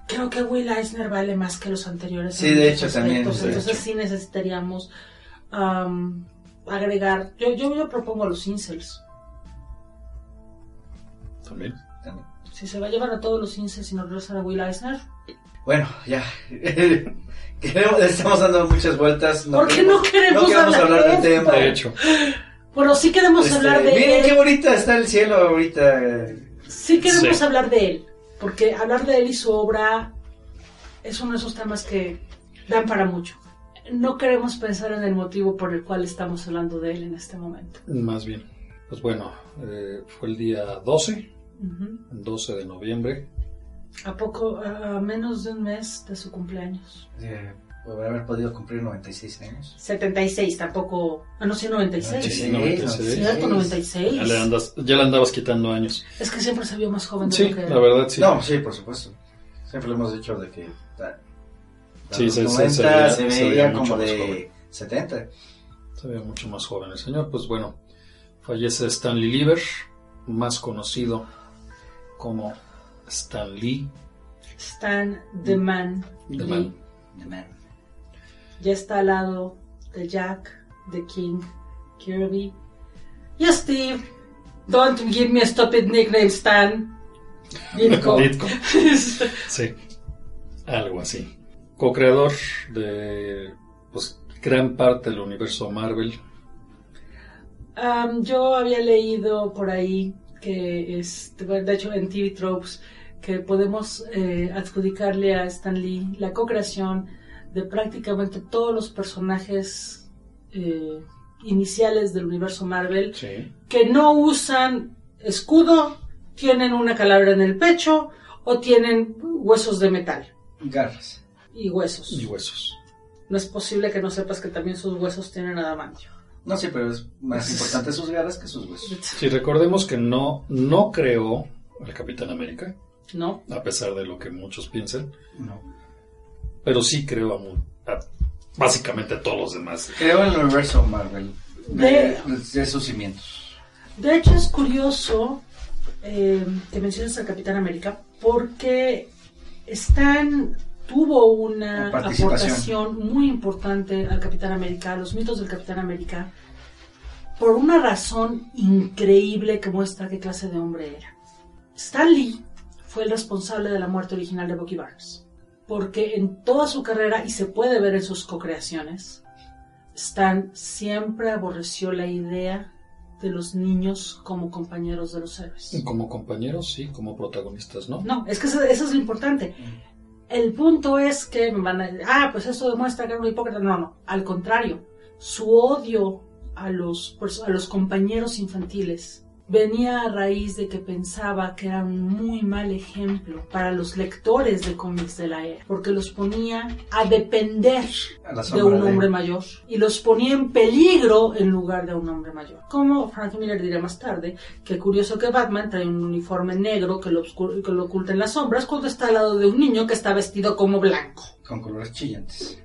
Creo que Will Eisner vale más que los anteriores. Sí, de hecho, también, aspectos, Entonces hecho. sí necesitaríamos am, agregar. Yo, yo, yo propongo a los incels. También. También. Si se va a llevar a todos los incels y nos regresan a Will Eisner. Bueno, ya. <laughs> Queremos- le estamos dando muchas vueltas. ¿Por qué no queremos hablar hablar de tema. De hecho, Bueno, sí queremos Este, hablar de miren qué él. bonita está el cielo ahorita. Sí queremos Sí. hablar de él. Porque hablar de él y su obra es uno de esos temas que dan para mucho. no queremos pensar en el motivo por el cual estamos hablando de él en este momento. Más bien. Pues bueno, eh, fue el día 12, Ujú. 12 de noviembre. A poco, a a menos de un mes de su cumpleaños. Eh, por haber podido cumplir 96 años. 76, tampoco. Ah, no, sí, 96. Sí, 96. Cierto, 96. Ya le, andas, ya le andabas quitando años. Es que siempre se vio más joven de Sí, lo que la verdad sí. No, sí, por supuesto. Siempre lo hemos dicho de que ta- a Sí, los se- se- 90 se veía- se se veía veía mucho como más de joven. 70. Se veía mucho más joven el señor. Pues bueno, fallece Stanley Lieber, más conocido como Stan Lee. Stan The Man. The Lee. Man. The man. Ya está al lado de Jack, de King, Kirby. Yes, Steve. Don't give me a stupid nickname, Stan. Ditko. <laughs> Ditko. <laughs> Sí, algo así. Co-creador de pues, gran parte del universo Marvel. Um, yo había leído por ahí que, es, de hecho, en TV Tropes, que podemos eh, adjudicarle a Stan Lee la co-creación de prácticamente todos los personajes eh, iniciales del universo Marvel Sí. que no usan escudo, tienen una calavera en el pecho o tienen huesos de metal Garras. y huesos. Y huesos. No es posible que no sepas que también sus huesos tienen adamantio. No, sí, pero es más importante sus garras que sus huesos. <laughs> Sí, recordemos que no, no creó al Capitán América, ¿No? a pesar de lo que muchos piensen, No. pero sí creó a, básicamente a todos los demás. Creo en el universo Marvel. De, de sus cimientos. De hecho, es curioso eh, que menciones al Capitán América porque Stan tuvo una aportación muy importante al Capitán América, a los mitos del Capitán América, por una razón increíble que muestra qué clase de hombre era. Stan Lee fue el responsable de la muerte original de Bucky Barnes, porque en toda su carrera, y se puede ver en sus co-creaciones, Stan siempre aborreció la idea de los niños como compañeros de los héroes. Como compañeros, sí, como protagonistas, ¿no? No, es que eso, eso es lo importante. El punto es que van a ah, pues eso demuestra que era un hipócrita. No, no, al contrario. Su odio a los, a los compañeros infantiles venía a raíz de que pensaba que era un muy mal ejemplo para los lectores de cómics de la era, porque los ponía a depender A de un de- hombre mayor y los ponía en peligro en lugar de un hombre mayor. Como Frank Miller dirá más tarde, que curioso que Batman trae un uniforme negro que lo, que lo oculta en las sombras cuando está al lado de un niño que está vestido como blanco. Con colores chillantes.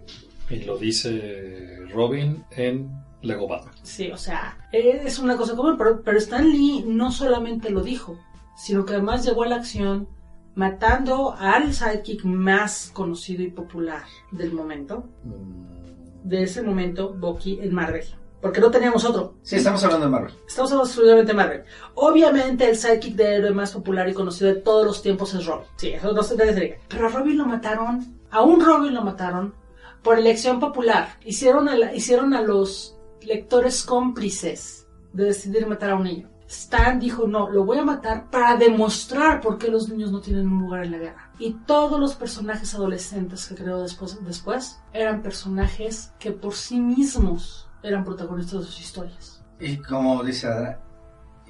Y lo dice Robin en Lego Batman. Sí, o sea, es una cosa común, pero, pero Stan Lee no solamente lo dijo, sino que además llegó a la acción matando al sidekick más conocido y popular del momento, Mm, de ese momento, Bucky en Marvel. Porque no teníamos otro. Sí, estamos hablando de Marvel. Estamos hablando exclusivamente de Marvel. Obviamente el sidekick de héroe más popular y conocido de todos los tiempos es Robin. Sí, eso no se debe decir. Pero a Robin lo mataron, a un Robin lo mataron por elección popular. Hicieron a, la- hicieron a los lectores cómplices de decidir matar a un niño. Stan dijo, no, lo voy a matar para demostrar por qué los niños no tienen un lugar en la guerra. Y todos los personajes adolescentes que creó después, eran personajes que por sí mismos eran protagonistas de sus historias. Y como dice Adra,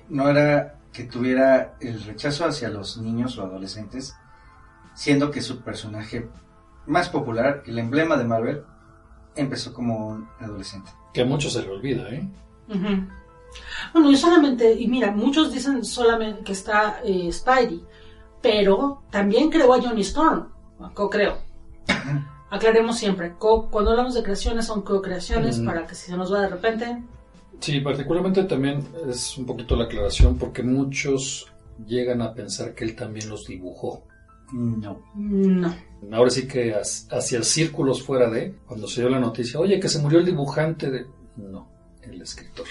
no era que tuviera el rechazo hacia los niños o adolescentes, siendo que su personaje más popular, el emblema de Marvel, empezó como un adolescente. Que a muchos se le olvida, ¿eh? Bueno, y solamente, y mira, muchos dicen solamente que está eh, Spidey, pero también creó a Johnny Storm, co-creo. Aclaremos siempre, co- cuando hablamos de creaciones son co-creaciones Mm. para que si se nos va de repente, Sí, particularmente también es un poquito la aclaración porque muchos llegan a pensar que él también los dibujó. No. no. Ahora sí que hacia círculos fuera de, cuando se dio la noticia, oye, que se murió el dibujante de... No, el escritor.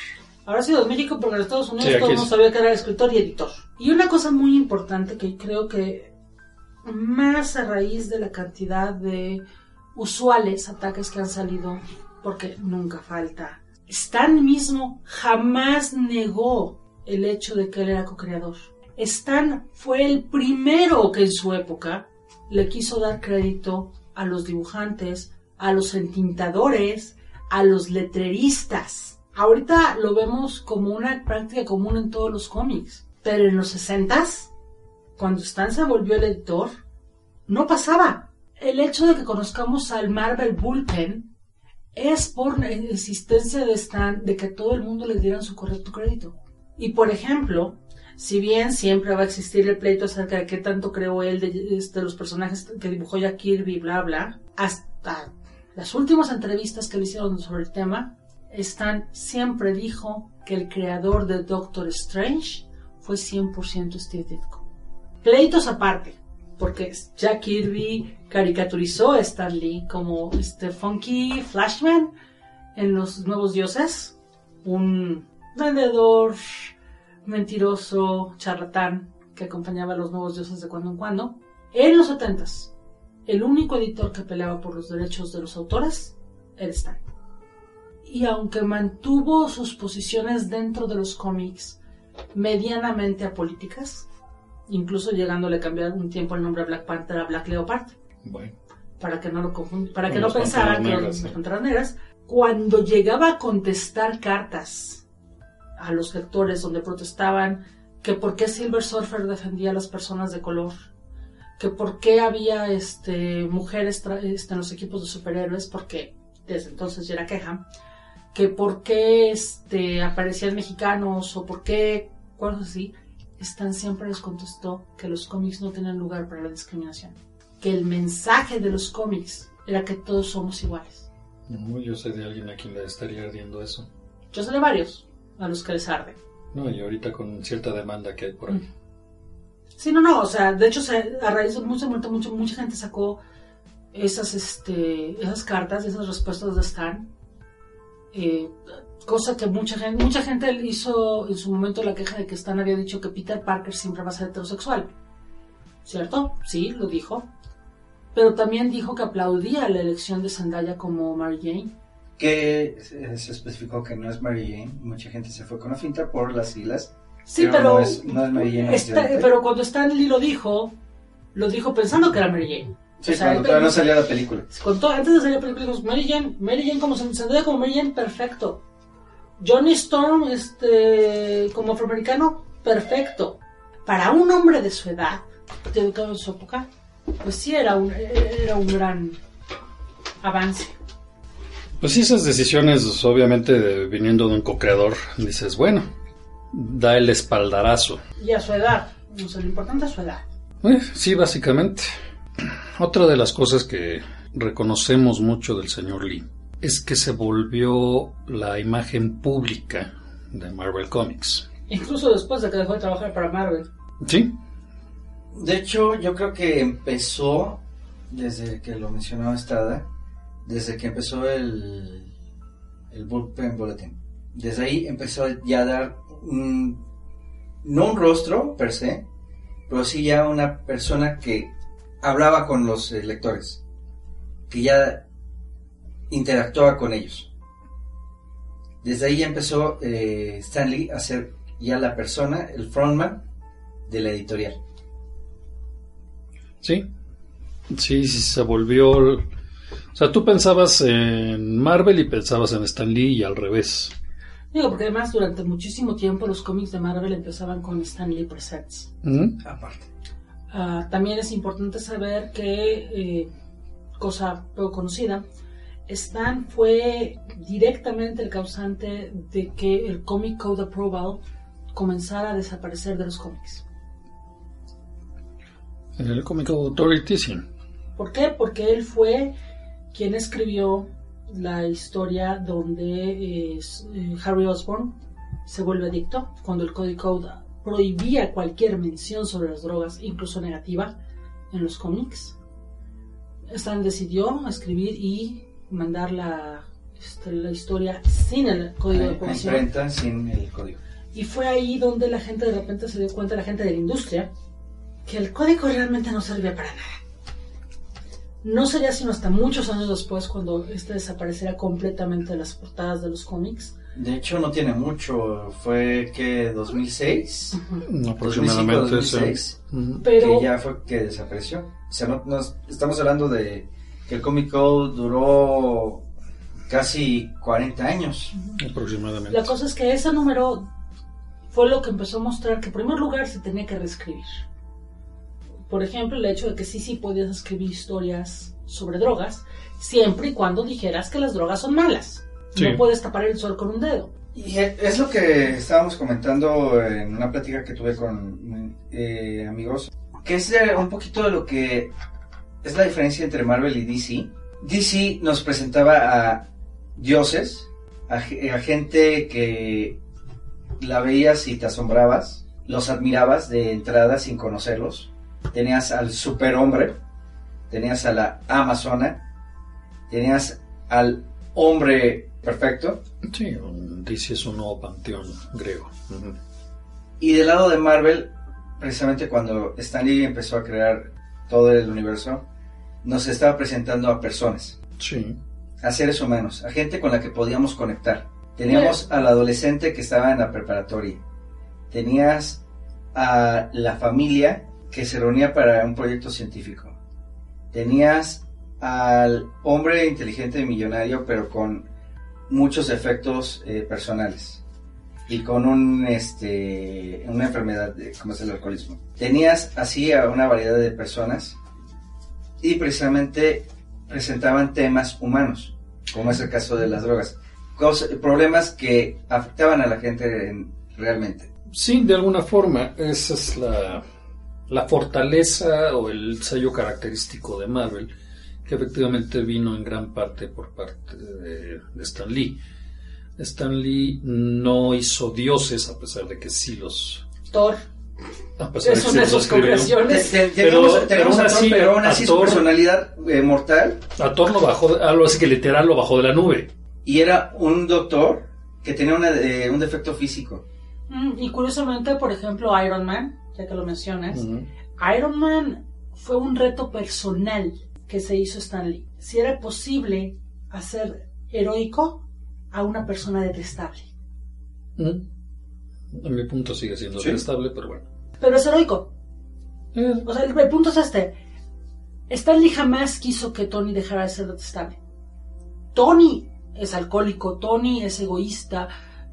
Ahora sí, en México, porque en Estados Unidos Sí, todo el mundo sabía que era escritor y editor. Y una cosa muy importante que creo que más a raíz de la cantidad de usuales ataques que han salido, porque nunca falta, Stan mismo jamás negó el hecho de que él era co-creador. Stan fue el primero que en su época le quiso dar crédito a los dibujantes, a los entintadores, a los letreristas. Ahorita lo vemos como una práctica común en todos los cómics, pero en los 60 cuando Stan se volvió el editor, no pasaba. El hecho de que conozcamos al Marvel Bullpen es por la insistencia de Stan de que todo el mundo le diera su correcto crédito. Y por ejemplo, si bien siempre va a existir el pleito acerca de qué tanto creó él de, este, los personajes que dibujó Jack Kirby, bla, bla, hasta las últimas entrevistas que le hicieron sobre el tema, Stan siempre dijo que el creador de Doctor Strange fue 100% Steve. Pleitos aparte, porque Jack Kirby caricaturizó a Stan Lee como este funky Flashman en Los Nuevos Dioses, un vendedor mentiroso, charlatán que acompañaba a los Nuevos Dioses de cuando en cuando. En los 70 el único editor que peleaba por los derechos de los autores era Stan. Y aunque mantuvo sus posiciones dentro de los cómics medianamente apolíticas, incluso llegándole a cambiar un tiempo el nombre a Black Panther a Black Leopard, Bueno, para que no lo confund- para Con que no pensara que eran las Negras, cuando llegaba a contestar cartas a los lectores donde protestaban que por qué Silver Surfer defendía a las personas de color, que por qué había este mujeres este, en los equipos de superhéroes, porque desde entonces ya era queja, que por qué este, aparecían mexicanos o por qué cosas así, Stan siempre les contestó que los cómics no tenían lugar para la discriminación, que el mensaje de los cómics era que todos somos iguales. no, yo sé de alguien a quien le estaría ardiendo eso. Yo sé de varios a los que les arde. No, y ahorita con cierta demanda que hay por ahí. Sí, no, no, o sea, de hecho, a raíz de mucha, mucha, mucha, mucha gente sacó esas, este, esas cartas, esas respuestas de Stan, eh, cosa que mucha gente, mucha gente hizo en su momento la queja de que Stan había dicho que Peter Parker siempre va a ser heterosexual, ¿cierto? Sí, lo dijo, pero también dijo que aplaudía la elección de Zendaya como Mary Jane. Que se se especificó que no es Mary Jane. Mucha gente se fue con la finta por las siglas. Sí, Pero pero, no es- no es Mary Jane oficialmente. pero cuando Stan Lee lo dijo, lo dijo pensando que era Mary Jane. Sí, O sea, cuando todavía no salía la película. Con todo- antes de salir la película, dijimos, Mary Jane, Mary Jane como se Zendaya como Mary Jane, perfecto. Johnny Storm, este, como afroamericano, perfecto. Para un hombre de su edad, educado en su época, pues sí era un, era un gran avance. Pues sí, esas decisiones, obviamente, de- viniendo de un co-creador, dices, bueno, da el espaldarazo. Y a su edad, o sea, lo importante es su edad. Eh, sí, básicamente. Otra de las cosas que reconocemos mucho del señor Lee es que se volvió la imagen pública de Marvel Comics. Incluso después de que dejó de trabajar para Marvel. Sí, De hecho, yo creo que empezó, desde que lo mencionaba Estrada, desde que empezó el, el Bullpen Bulletin. Desde ahí empezó ya a dar, un- no un rostro per se, pero sí ya una persona que hablaba con los lectores, que ya interactuaba con ellos. Desde ahí ya empezó eh, Stanley a ser ya la persona, el frontman de la editorial. Sí, sí, se volvió... O sea, tú pensabas en Marvel y pensabas en Stan Lee y al revés. Digo, porque además durante muchísimo tiempo los cómics de Marvel empezaban con Stan Lee Presents. ¿Mm? Aparte. Ah, también es importante saber que, eh, cosa poco conocida, Stan fue directamente el causante de que el Comic Code Approval comenzara a desaparecer de los cómics. En el cómico Authority, sí. ¿Por qué? Porque él fue quien escribió la historia donde eh, eh, Harry Osborn se vuelve adicto, cuando el Cody Code prohibía cualquier mención sobre las drogas, incluso negativa, en los cómics. Stan decidió escribir y mandar la, este, la historia sin el código de imprenta sin el código. Y fue ahí donde la gente de repente se dio cuenta, la gente de la industria, que el código realmente no servía para nada. No sería sino hasta muchos años después cuando este desapareciera completamente de las portadas de los cómics. De hecho, no tiene mucho. Fue que 2006. Aproximadamente. 2005, 2006. sí. Ujú. Pero Que ya fue que desapareció. O sea, no, no- estamos hablando de que el Comic Code duró casi 40 años. Aproximadamente. La cosa es que ese número fue lo que empezó a mostrar que en primer lugar se tenía que reescribir. Por ejemplo, el hecho de que sí, sí podías escribir historias sobre drogas, siempre y cuando dijeras que las drogas son malas. Sí. No puedes tapar el sol con un dedo. Y e- es lo que estábamos comentando en una plática que tuve con eh, amigos, que es de un poquito de lo que es la diferencia entre Marvel y DC. DC nos presentaba a dioses, a gente que la veías y te asombrabas, los admirabas de entrada sin conocerlos. Tenías al superhombre, tenías a la amazona, tenías al hombre perfecto, Sí, un- DC es un nuevo panteón griego. Y del lado de Marvel, precisamente cuando Stan Lee empezó a crear todo el universo, nos estaba presentando a personas, Sí. a seres humanos, a gente con la que podíamos conectar. Teníamos al adolescente que estaba en la preparatoria. Tenías a la familia que se reunía para un proyecto científico. Tenías al hombre inteligente millonario, pero con muchos defectos eh, personales y con un este una enfermedad de- como es el alcoholismo. Tenías así a una variedad de personas y precisamente presentaban temas humanos, como es el caso de las drogas, problemas que afectaban a la gente en- realmente. Sí, de alguna forma, esa es la, la fortaleza o el sello característico de Marvel, que efectivamente vino en gran parte por parte de, de Stan Lee. Stan Lee no hizo dioses, a pesar de que sí los... Thor A pesar es de una de sus escribió. concreciones. Te- te- Pero- tenemos pero aún así, pero aún así su Thor- personalidad eh, mortal A Thor lo bajó, de- algo así que literal lo bajó de la nube. y era un doctor que tenía una, eh, un defecto físico. Mm, Y curiosamente, por ejemplo, Iron Man, ya que lo mencionas. Iron Man fue un reto personal que se hizo Stan Lee. Si era posible hacer heroico a una persona detestable. En mi punto sigue siendo Sí. estable, pero bueno. Pero es heroico. Eh, O sea, el, el punto es este. Stan Lee jamás quiso que Tony dejara de ser detestable. Tony es alcohólico, Tony es egoísta,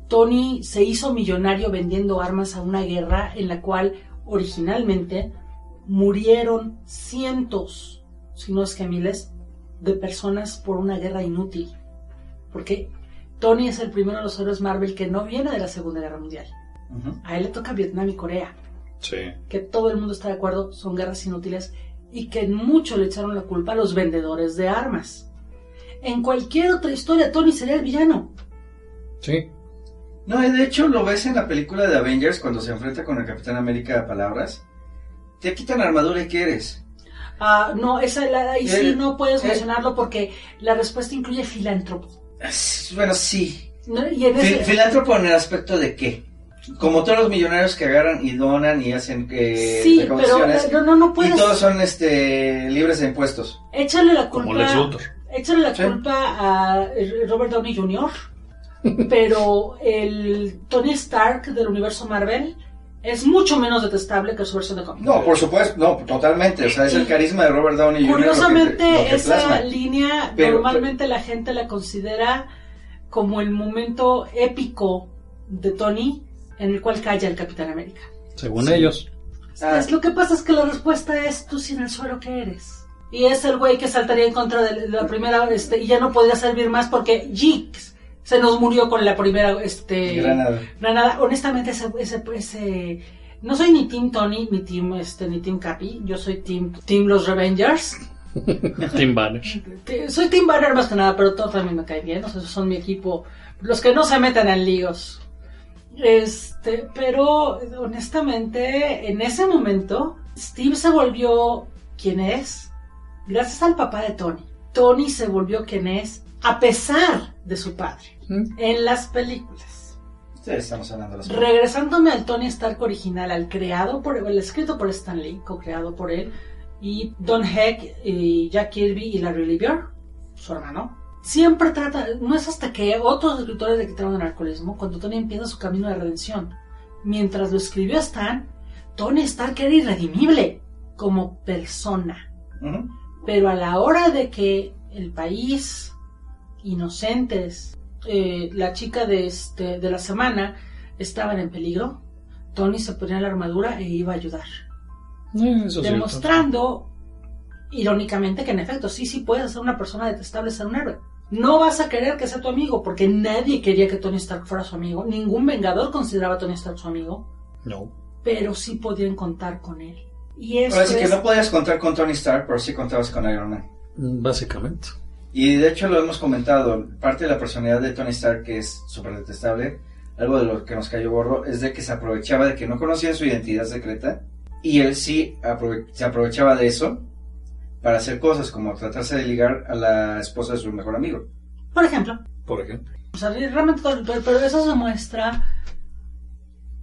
Tony se hizo millonario vendiendo armas a una guerra en la cual originalmente murieron cientos, si no es que miles, de personas por una guerra inútil. Porque Tony es el primero de los héroes Marvel que no viene de la Segunda Guerra Mundial. Ujú. A él le toca Vietnam y Corea sí. que todo el mundo está de acuerdo, son guerras inútiles y que mucho le echaron la culpa a los vendedores de armas. En cualquier otra historia, Tony sería el villano. Sí. No, y de hecho lo ves en la película de Avengers cuando se enfrenta con el Capitán América a palabras. Te quitan armadura y ¿qué eres? Ah, no, esa la, ahí sí no puedes mencionarlo porque la respuesta incluye filántropo. Es- Bueno, sí. ¿no? Y en ese, filántropo en el aspecto de qué. Como todos los millonarios que agarran y donan y hacen eh, sí, pero no, no, no y puedes. todos son este libres de impuestos. Échale la culpa. Como Lex Luthor. Échale la Sí. culpa a eh, Robert Downey Jr. <laughs> pero el Tony Stark del universo Marvel es mucho menos detestable que su versión de cómic. No, por supuesto, no, totalmente. O sea, es el carisma de Robert Downey Jr. lo que te- Curiosamente, lo que esa plasma. línea Pero- normalmente la gente la considera como el momento épico de Tony en el cual calla el Capitán América. Según Sí. ellos. Ah, Es lo que pasa es que la respuesta es tú sin el suero que eres. Y es el güey que saltaría en contra de la primera este y ya no podría servir más porque Jinx se nos murió con la primera este Granada. Granada. Honestamente ese, ese, ese- no soy ni Team Tony ni Team este ni Team Capi, yo soy Team Team Los Revengers. <laughs> Tim Banner. Soy Team Banner más que nada, pero todos también me caen bien. O sea, esos son mi equipo. Los que no se metan en líos. Este, pero honestamente, en ese momento, Steve se volvió quien es gracias al papá de Tony. Tony se volvió quien es a pesar de su padre en las películas. Sí, estamos hablando de las Regresándome al Tony Stark original, al creado por el escrito por Stan Lee, co-creado por él, y Don Heck y Jack Kirby y Larry Lieber, su hermano. Siempre trata, no es hasta que otros escritores le quitaron el alcoholismo cuando Tony empieza su camino de redención. Mientras lo escribió Stan, Tony Stark era irredimible como persona. Ujú. Pero a la hora de que el país, inocentes, eh, la chica de, este, de la semana estaban en peligro, Tony se ponía la armadura e iba a ayudar. Eso es cierto. demostrando irónicamente que en efecto sí, sí puedes ser una persona detestable, ser un héroe. No vas a querer que sea tu amigo porque nadie quería que Tony Stark fuera su amigo. Ningún vengador consideraba a Tony Stark su amigo, No. pero sí podían contar con él. Y eso Ahora sí que es- no podías contar con Tony Stark, pero sí contabas con Iron Man. Mm, Básicamente. Y de hecho lo hemos comentado, parte de la personalidad de Tony Stark que es súper detestable, algo de lo que nos cayó gordo, es de que se aprovechaba de que no conocía su identidad secreta y él sí aprove- se aprovechaba de eso para hacer cosas como tratarse de ligar a la esposa de su mejor amigo. Por ejemplo, Por ejemplo. O sea, realmente, pero, pero eso demuestra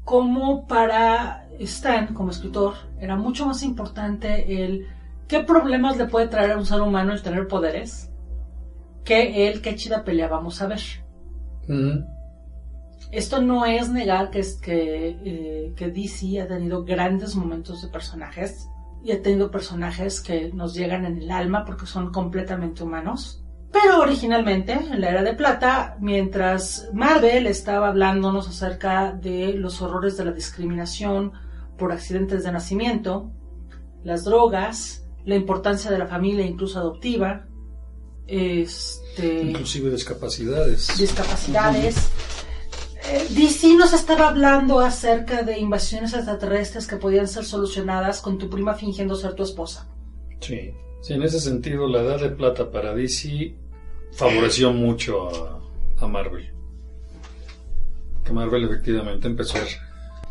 cómo para Stan, como escritor, era mucho más importante el qué problemas le puede traer a un ser humano el tener poderes que el qué chida pelea vamos a ver. Esto no es negar que, es que, eh, que DC ha tenido grandes momentos de personajes y ha tenido personajes que nos llegan en el alma porque son completamente humanos. Pero originalmente, en la era de plata, mientras Marvel estaba hablándonos acerca de los horrores de la discriminación por accidentes de nacimiento, las drogas, la importancia de la familia incluso adoptiva, este, Inclusive discapacidades. discapacidades. Eh, DC nos estaba hablando acerca de invasiones extraterrestres que podían ser solucionadas con tu prima fingiendo ser tu esposa. Sí. Sí, en ese sentido, la edad de plata para DC favoreció mucho a, a Marvel. Que Marvel efectivamente empezó a ser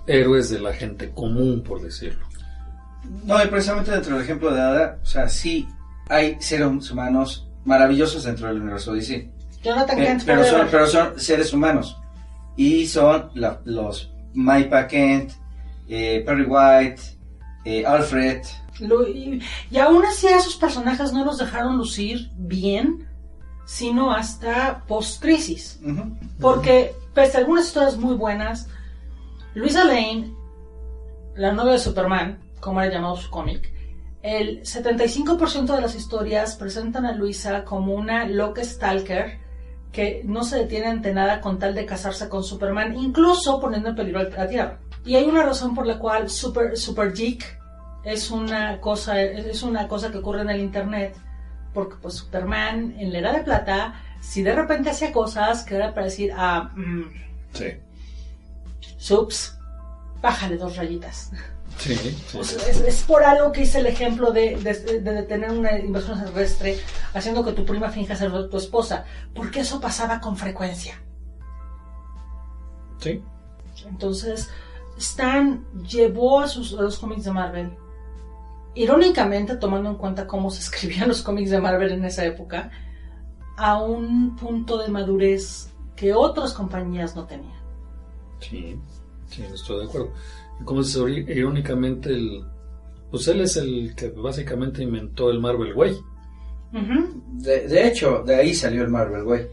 héroes de la gente común, por decirlo. No, y precisamente dentro del ejemplo de Ada, o sea, sí hay seres humanos maravillosos dentro del universo DC. Jonathan Eh, Kent pero, son, pero son seres humanos. Y son la- los Maipa Kent, eh, Perry White, eh, Alfred. Y, aún así a esos personajes no los dejaron lucir bien, sino hasta post-crisis. Porque, pese a algunas historias muy buenas, Luisa Lane, la novia de Superman, como era llamado su cómic, el 75% de las historias presentan a Luisa como una loca stalker que no se detiene ante nada con tal de casarse con Superman, incluso poniendo en peligro a Tierra. Y hay una razón por la cual Super, Super Geek es una cosa, es una cosa que ocurre en el internet, porque pues Superman en la Edad de Plata, si de repente hacía cosas que era para decir, ah, mm, Sí. Sups, bájale dos rayitas. <laughs> Sí, sí. O sea, es, es por algo que hice el ejemplo de, de, de detener una invasión terrestre haciendo que tu prima finja ser tu esposa, porque eso pasaba con frecuencia. Sí. Entonces, Stan llevó a, sus, a los cómics de Marvel, irónicamente tomando en cuenta cómo se <laughs> escribían los cómics de Marvel en esa época, a un punto de madurez que otras compañías no tenían. Sí, sí, estoy de acuerdo. Como irónicamente, el, pues él es el que básicamente inventó el Marvel Way. De, de hecho, de ahí salió el Marvel, güey.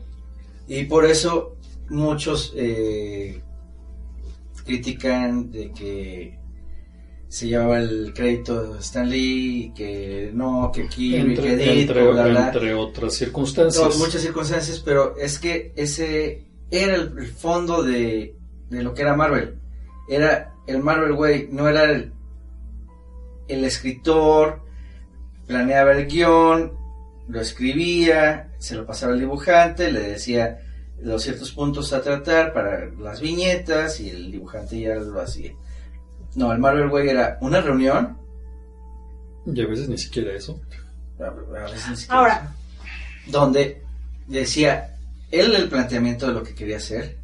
Y por eso muchos eh, critican de que se llevaba el crédito de Stan Lee, que no, que Kirby, que Entre, Ditko, entre, bla, bla. entre otras circunstancias. No, muchas circunstancias, pero es que ese era el, el fondo de, de lo que era Marvel. Era el Marvel Way, no era el, el escritor, planeaba el guion, lo escribía, se lo pasaba al dibujante, le decía los ciertos puntos a tratar para las viñetas y el dibujante ya lo hacía. No, el Marvel Way era una reunión. Y a veces ni siquiera eso. a- a veces ni siquiera Ahora, donde decía él el planteamiento de lo que quería hacer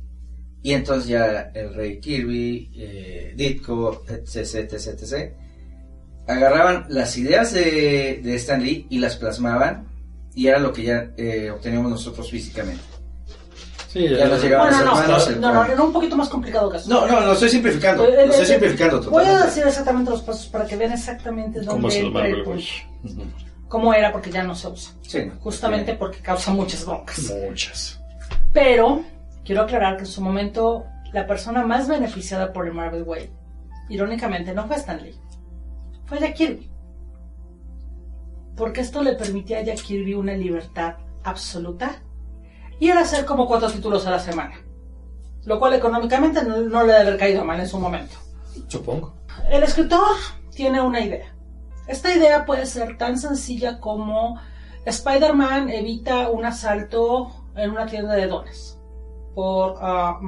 y entonces ya el rey Kirby, eh, Ditko, etc, etc, etc, agarraban las ideas de, de Stan Lee y las plasmaban y era lo que ya eh, obteníamos nosotros físicamente. Sí, Ya nos llegaban bueno, las no, hermanos, no, no, no, era un poquito más complicado que eso. No, no, lo estoy simplificando, Eh, eh, lo estoy eh, simplificando Voy a totalmente. decir exactamente los pasos para que vean exactamente dónde. Ujú. cómo era, porque ya no se usa. Sí, Justamente eh, porque causa muchas broncas. Muchas. Pero quiero aclarar que en su momento la persona más beneficiada por el Marvel Way, irónicamente, no fue Stan Lee, fue Jack Kirby. porque esto le permitía a Jack Kirby una libertad absoluta y era hacer como cuatro títulos a la semana, lo cual económicamente no, no le debe haber caído mal en su momento. Supongo. El escritor tiene una idea. Esta idea puede ser tan sencilla como Spider-Man evita un asalto en una tienda de dones por ah,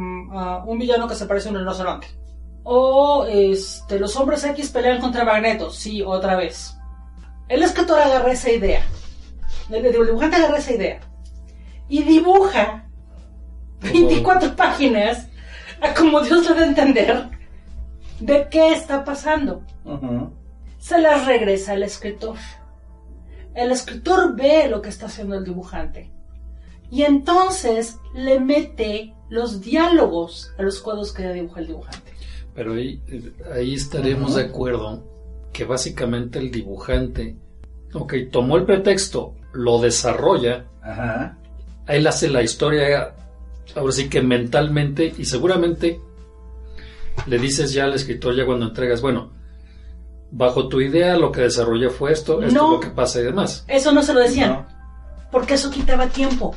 un villano que se parece a un rinoceronte. O este, los hombres X pelean contra Magneto, sí, otra vez. El escritor agarra esa idea. El, el dibujante agarra esa idea. Y dibuja 24 páginas a como Dios le da a entender de qué está pasando. Se las regresa al escritor. El escritor ve lo que está haciendo el dibujante. Y entonces le mete los diálogos a los cuadros que ya dibuja el dibujante. Pero ahí, ahí estaremos de acuerdo que básicamente el dibujante, ok, tomó el pretexto, lo desarrolla, Ajá. él hace la historia, ahora sí que mentalmente, y seguramente le dices ya al escritor ya cuando entregas, bueno, bajo tu idea lo que desarrollé fue esto, esto No. es lo que pasa y demás. Eso no se lo decían, No. porque eso quitaba tiempo.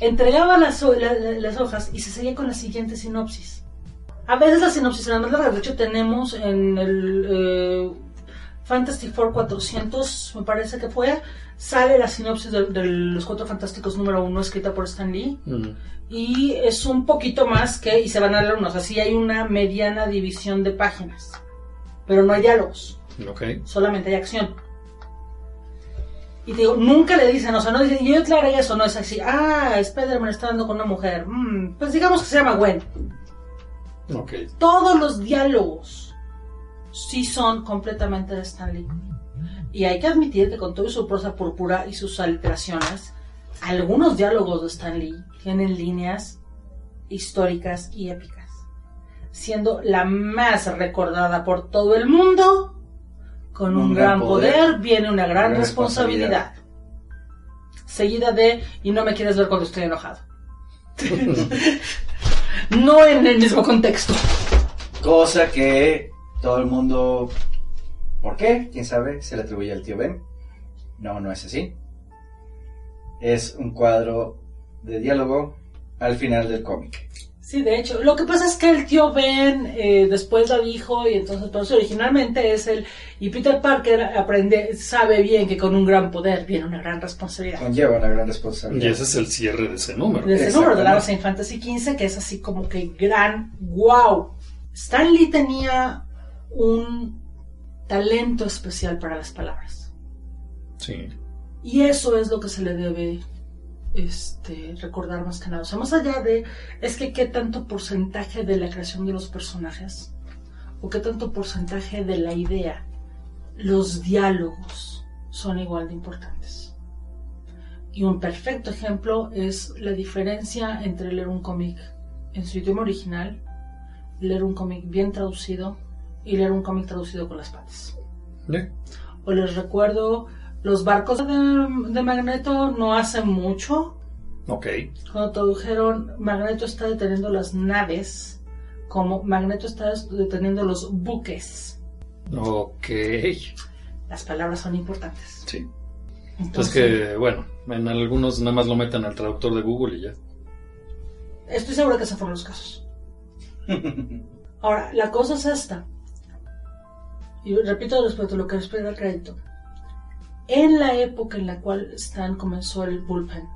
Entregaba las, la- la- las hojas y se seguía con la siguiente sinopsis. A veces las sinopsis eran más largas. De hecho, tenemos en el eh, Fantastic Four 400, me parece que fue, sale la sinopsis de, de los Cuatro Fantásticos número uno escrita por Stan Lee. Y es un poquito más que, y se van a leer unos, así hay una mediana división de páginas. Pero no hay diálogos Ok. solamente hay acción. Y te digo, nunca le dicen, o sea, no dicen, yo aclaré eso, no es así, ah, Spider-Man está dando con una mujer, Mm, pues digamos que se llama Gwen. Ok. Todos los diálogos sí son completamente de Stan Lee. Y hay que admitir que con toda su prosa púrpura y sus alteraciones, algunos diálogos de Stan Lee tienen líneas históricas y épicas, siendo la más recordada por todo el mundo. Con un, gran poder, viene una gran, gran responsabilidad. Seguida de, y no me quieres ver cuando estoy enojado. <laughs> no en el mismo contexto. Cosa que todo el mundo. ¿Por qué? ¿Quién sabe? Se le atribuye al tío Ben. No, no es así. Es un cuadro de diálogo al final del cómic. Sí, de hecho, lo que pasa es que el tío Ben eh, después la dijo y entonces, originalmente es el... Y Peter Parker aprende, sabe bien que con un gran poder viene una gran responsabilidad. Conlleva una gran Y responsabilidad. ese es el cierre de ese número. De ese número de la en Fantasy XV, que es así como que gran, wow. Stan Lee tenía un talento especial para las palabras. Sí. Y eso es lo que se le debe este, recordar más que nada. O sea, más allá de, es que qué tanto porcentaje de la creación de los personajes, o qué tanto porcentaje de la idea, los diálogos son igual de importantes. Y un perfecto ejemplo es la diferencia entre leer un cómic en su idioma original, leer un cómic bien traducido y leer un cómic traducido con las patas. O les recuerdo los barcos de, de Magneto no hace mucho. Ok. Cuando tradujeron Magneto está deteniendo las naves, como Magneto está deteniendo los buques. Ok. Las palabras son importantes. Sí. Entonces Entonces, que, bueno, en algunos nada más lo meten al traductor de Google y ya. estoy segura que esos fueron los casos. <laughs> Ahora, la cosa es esta. Y repito respecto a lo que respecta al crédito. En la época en la cual Stan comenzó el bullpen,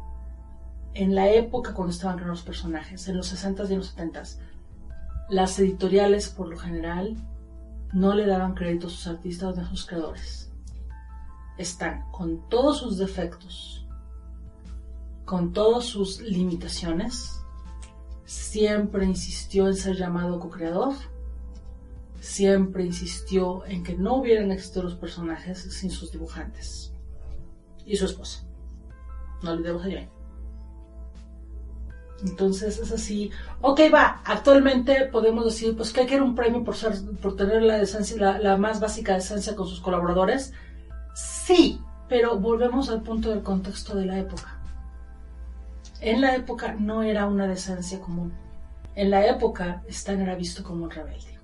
en la época cuando estaban creando los personajes, en los 60s y en los 70s, las editoriales por lo general no le daban crédito a sus artistas ni a sus creadores. Están con todos sus defectos, con todas sus limitaciones, siempre insistió en ser llamado co-creador, siempre insistió en que no hubieran existido los personajes sin sus dibujantes y su esposa. No olvidemos a Jane. Entonces es así. Ok, va. Actualmente podemos decir pues que hay que dar un premio por ser, por tener la esencia, la, la más básica esencia con sus colaboradores. Sí, pero volvemos al punto del contexto de la época. En la época no era una decencia común. En la época Stan era visto como un rebelde.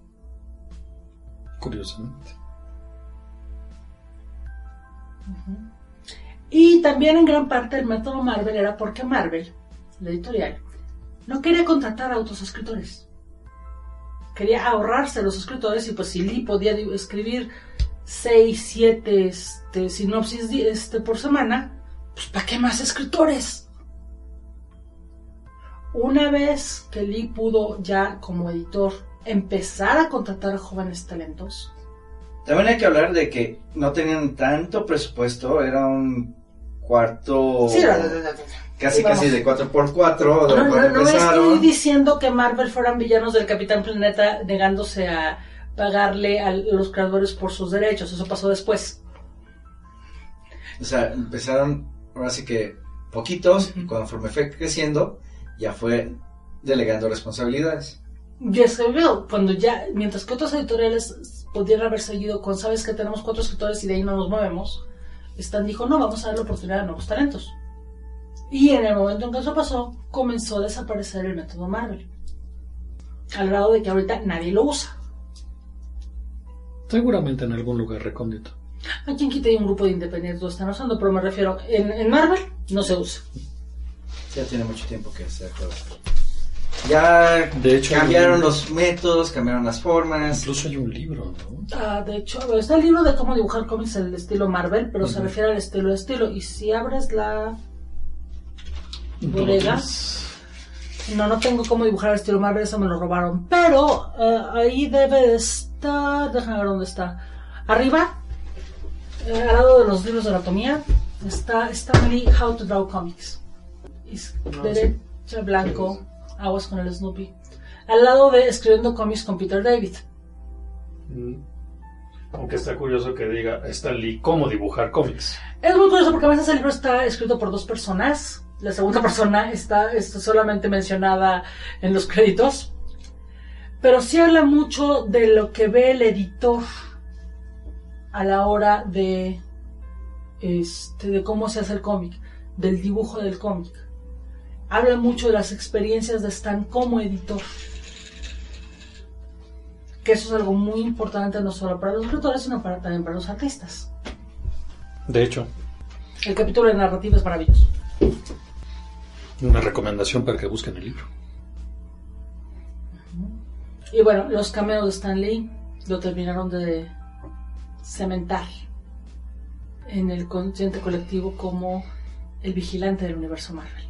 Curiosamente. también en gran parte el método Marvel era porque Marvel, la editorial, no quería contratar a otros escritores. Quería ahorrarse los escritores y pues si Lee podía escribir 6, 7 este, sinopsis este, por semana, pues ¿para qué más escritores? Una vez que Lee pudo ya como editor empezar a contratar a jóvenes talentos, También hay que hablar de que no tenían tanto presupuesto, era un cuarto Sí, la- la- la- la- casi vamos. casi de 4x4 de No, no, estoy diciendo que Marvel fueran villanos del Capitán Planeta negándose a pagarle a los creadores por sus derechos. Eso pasó después. O sea, empezaron ahora sí que poquitos y conforme fue creciendo ya fue delegando responsabilidades. I will. Cuando ya, mientras que otros editoriales podrían haber seguido con, sabes que tenemos cuatro escritores y de ahí no nos movemos, Stan dijo, no, vamos a dar la oportunidad a nuevos talentos. Y en el momento en que eso pasó, comenzó a desaparecer el método Marvel. Al grado de que ahorita nadie lo usa. Seguramente en algún lugar recóndito. ¿A quién quita hay un grupo de independientes lo están usando? Pero me refiero, en, en Marvel no se usa. Ya tiene mucho tiempo que se acaba. Ya De hecho, cambiaron un- los métodos, cambiaron las formas. Incluso hay un libro, ¿no? Ah, de hecho, está el libro de cómo dibujar cómics en el estilo Marvel, pero se Ujú. refiere al estilo de estilo. Y si abres la bodega, no, no tengo cómo dibujar el estilo Marvel, eso me lo robaron. Pero eh, ahí debe de estar, déjame ver dónde está. Arriba, eh, al lado de los libros de anatomía, está Stanley How to Draw Comics. Es derecha, blanco, aguas con el Snoopy. Al lado de Escribiendo cómics con Peter David. Mm. Aunque está curioso que diga Stan Lee cómo dibujar cómics. Es muy curioso porque a veces el libro está escrito por dos personas. La segunda <laughs> persona está, está solamente mencionada en los créditos. Pero sí habla mucho de lo que ve el editor a la hora de, este, de cómo se hace el cómic, del dibujo del cómic. Habla mucho de las experiencias de Stan como editor. Que eso es algo muy importante no solo para los escritores, sino para, también para los artistas. De hecho, El capítulo de narrativa es maravilloso. Una recomendación para que busquen el libro. Y bueno, los cameos de Stan Lee lo terminaron de cementar en el consciente colectivo como el vigilante del universo Marvel.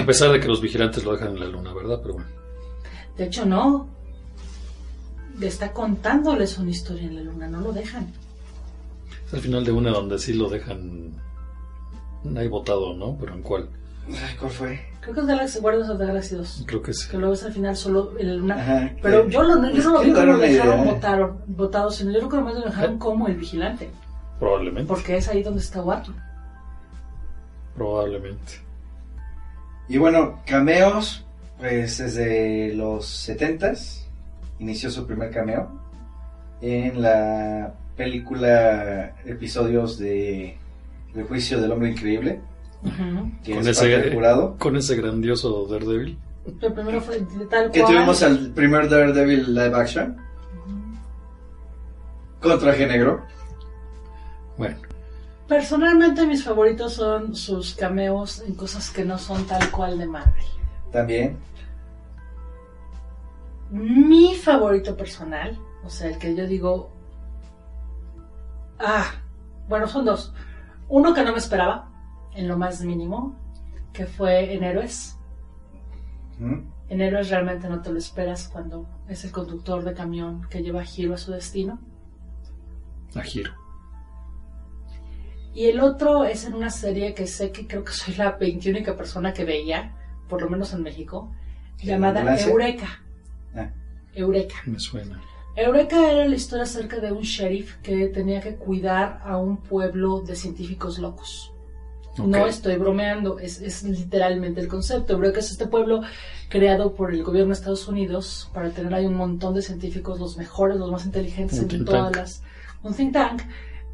A pesar de que los vigilantes lo dejan en la luna, ¿verdad? Pero bueno. De hecho, no. Le está contándoles una historia en la luna, no lo dejan. Es al final de una donde sí lo dejan ahí votado, ¿no? Pero ¿en cuál? Ay, ¿Cuál fue? Creo que es Galaxy Guardians of the Galaxy 2. Creo que sí. Que luego es al final solo en la luna. Ajá, Pero yo, lo, yo no lo que vi como lo una dejaron idea. votaron, votado, sino yo creo que más lo dejaron como el vigilante. Probablemente. Porque es ahí donde está Watu. Probablemente. Y bueno, cameos, pues desde los 70s inició su primer cameo en la película episodios de El juicio del hombre increíble, que Con es ese, jurado. <laughs> con ese grandioso Daredevil. El primero fue de tal Que cual. tuvimos al primer Daredevil live action con traje negro. Bueno, Personalmente mis favoritos son sus cameos en cosas que no son tal cual de Marvel. También. Mi favorito personal, o sea, el que yo digo... Ah, bueno, son dos. Uno que no me esperaba, en lo más mínimo, que fue en Héroes. ¿Mm? En Héroes realmente no te lo esperas cuando es el conductor de camión que lleva a Giro a su destino. a giro. Y el otro es en una serie que sé que creo que soy la 21 persona que veía, por lo menos en México, llamada? Eureka. Ah. Eureka. Me suena. Eureka era la historia acerca de un sheriff que tenía que cuidar a un pueblo de científicos locos. No Ok. estoy bromeando, es, es literalmente el concepto. Eureka es este pueblo creado por el gobierno de Estados Unidos para tener ahí un montón de científicos, los mejores, los más inteligentes Un en think todas tank. las... Un think tank,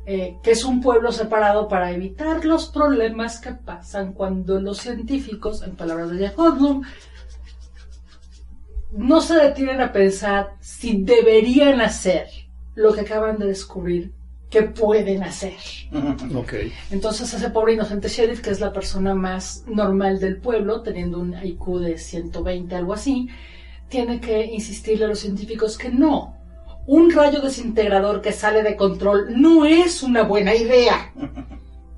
eh, que es un pueblo separado para evitar los problemas que pasan cuando los científicos, en palabras de Jack Goldblum, no se detienen a pensar si deberían hacer lo que acaban de descubrir ¿qué pueden hacer? Ok. Entonces ese pobre inocente sheriff, que es la persona más normal del pueblo, teniendo un IQ de 120, algo así, tiene que insistirle a los científicos que no. Un rayo desintegrador que sale de control no es una buena idea.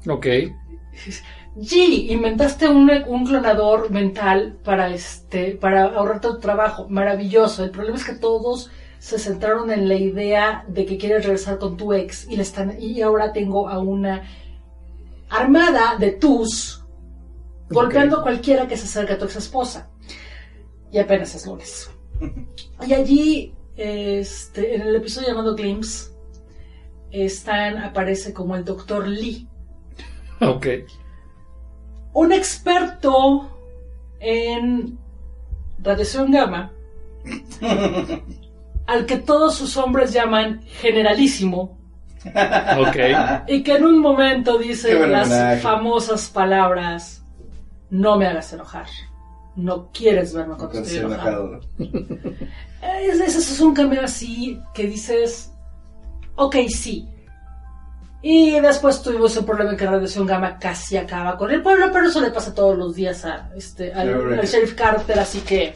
Ok. <laughs> G, inventaste un, un clonador mental para este, para ahorrarte tu trabajo. Maravilloso. El problema es que todos se centraron en la idea de que quieres regresar con tu ex y le están, y ahora tengo a una armada de tus golpeando a cualquiera que se acerque a tu ex esposa. Y apenas es lunes. <laughs> Y allí, este, en el episodio llamado Glimpse, Stan aparece como el doctor Lee Ok. Un experto en radiación gamma, <laughs> al que todos sus hombres llaman generalísimo, y que en un momento dice las homenaje. famosas palabras, no me hagas enojar, no quieres verme cuando estoy enojado. enojado. Es, es, es un cambio así que dices, ok, sí. Y después tuvimos un problema en que Radiación Gamma casi acaba con el pueblo, pero eso le pasa todos los días a, este, al, Sheriff Carter, así que...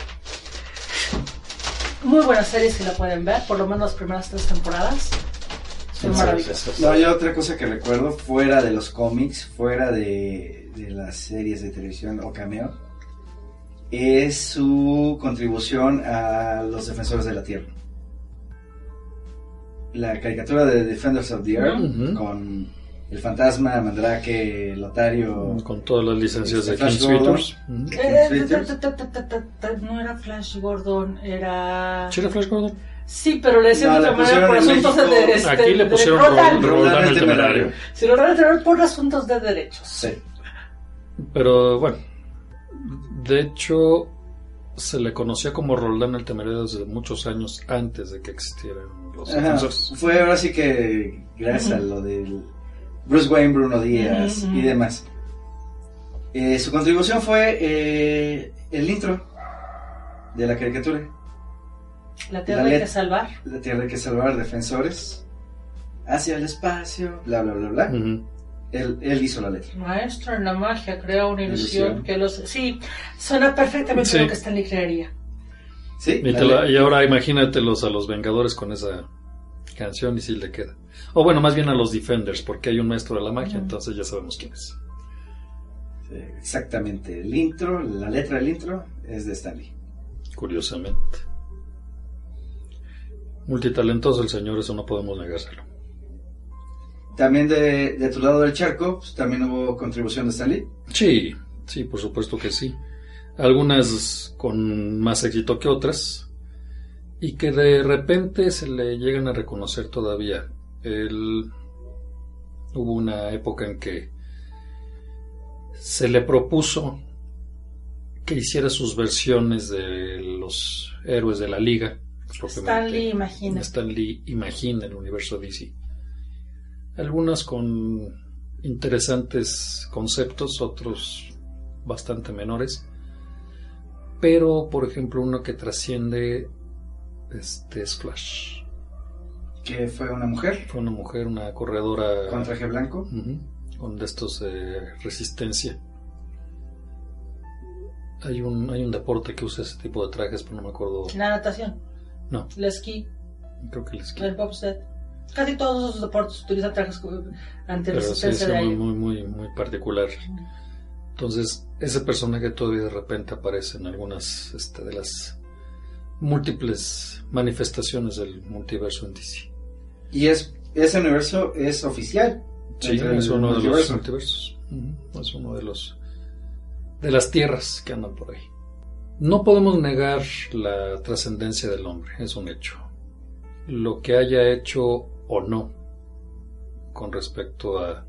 Muy buena serie si la pueden ver, por lo menos las primeras tres temporadas. Son maravillosas. No, yo otra cosa que recuerdo, fuera de los cómics, fuera de, de las series de televisión o cameo, es su contribución a los defensores de la Tierra. La caricatura de Defenders of the Earth, Ujú. con el fantasma, Mandrake, Lotario. Con todas las licencias de Flash Gordon. Sweeters. Ujú. Eh, ta, No era Flash Gordon, era... ¿Sí era Flash Gordon? Sí, pero le decían No, de otra manera por asuntos de, México- este, Aquí le de- pusieron Roldán. Roldán, Roldán el temerario. Si lo van por asuntos de derechos. Sí. Pero bueno, de hecho, se le conocía como Roldán el Temerario desde muchos años antes de que existieran los Ajá. defensores. Fue ahora sí que gracias a lo del Bruce Wayne, Bruno Díaz y demás. Eh, su contribución fue eh, el intro de la caricatura. La tierra La hay que salvar. La Tierra hay que salvar, defensores hacia el espacio, bla, bla, bla, bla. Él, él hizo la letra. Maestro en la magia crea una ilusión, Ilusión. que los... Sí, suena perfectamente Sí. lo que Stanley crearía. Sí, Y, la ahora imagínatelos a los Vengadores con esa canción y si le queda. O bueno, más bien a los Defenders, porque hay un maestro de la magia, entonces ya sabemos quién es. Sí, exactamente. El intro, la letra del intro es de Stanley. Curiosamente. Multitalentoso el señor, eso no podemos negárselo. También de, de tu lado del charco, pues, también hubo contribución de Stanley. Sí, sí, por supuesto que sí. Algunas con más éxito que otras y que de repente se le llegan a reconocer todavía. Él hubo una época en que se le propuso que hiciera sus versiones de los héroes de la liga. propiamente. Stanley imagina. Stan Lee imagina el universo DC. Algunas con interesantes conceptos, otros bastante menores. Pero, por ejemplo, uno que trasciende este es Flash. Que fue una mujer Fue una mujer, una corredora con traje blanco. Ujú, con de estos de resistencia. Hay un, hay un deporte que usa ese tipo de trajes, pero no me acuerdo. La natación, No, el esquí, creo que les el bobsled. Casi todos esos deportes utilizan trajes co- pero sí antirresistencia es de muy, aire. muy, muy, muy particular. Entonces, ese personaje todavía de repente aparece en algunas este, de las múltiples manifestaciones del multiverso en DC. Y es ese universo es oficial. Sí, es uno de los multiverso. multiversos. Es uno de los de las tierras que andan por ahí. No podemos negar la trascendencia del hombre, es un hecho. Lo que haya hecho o no con respecto a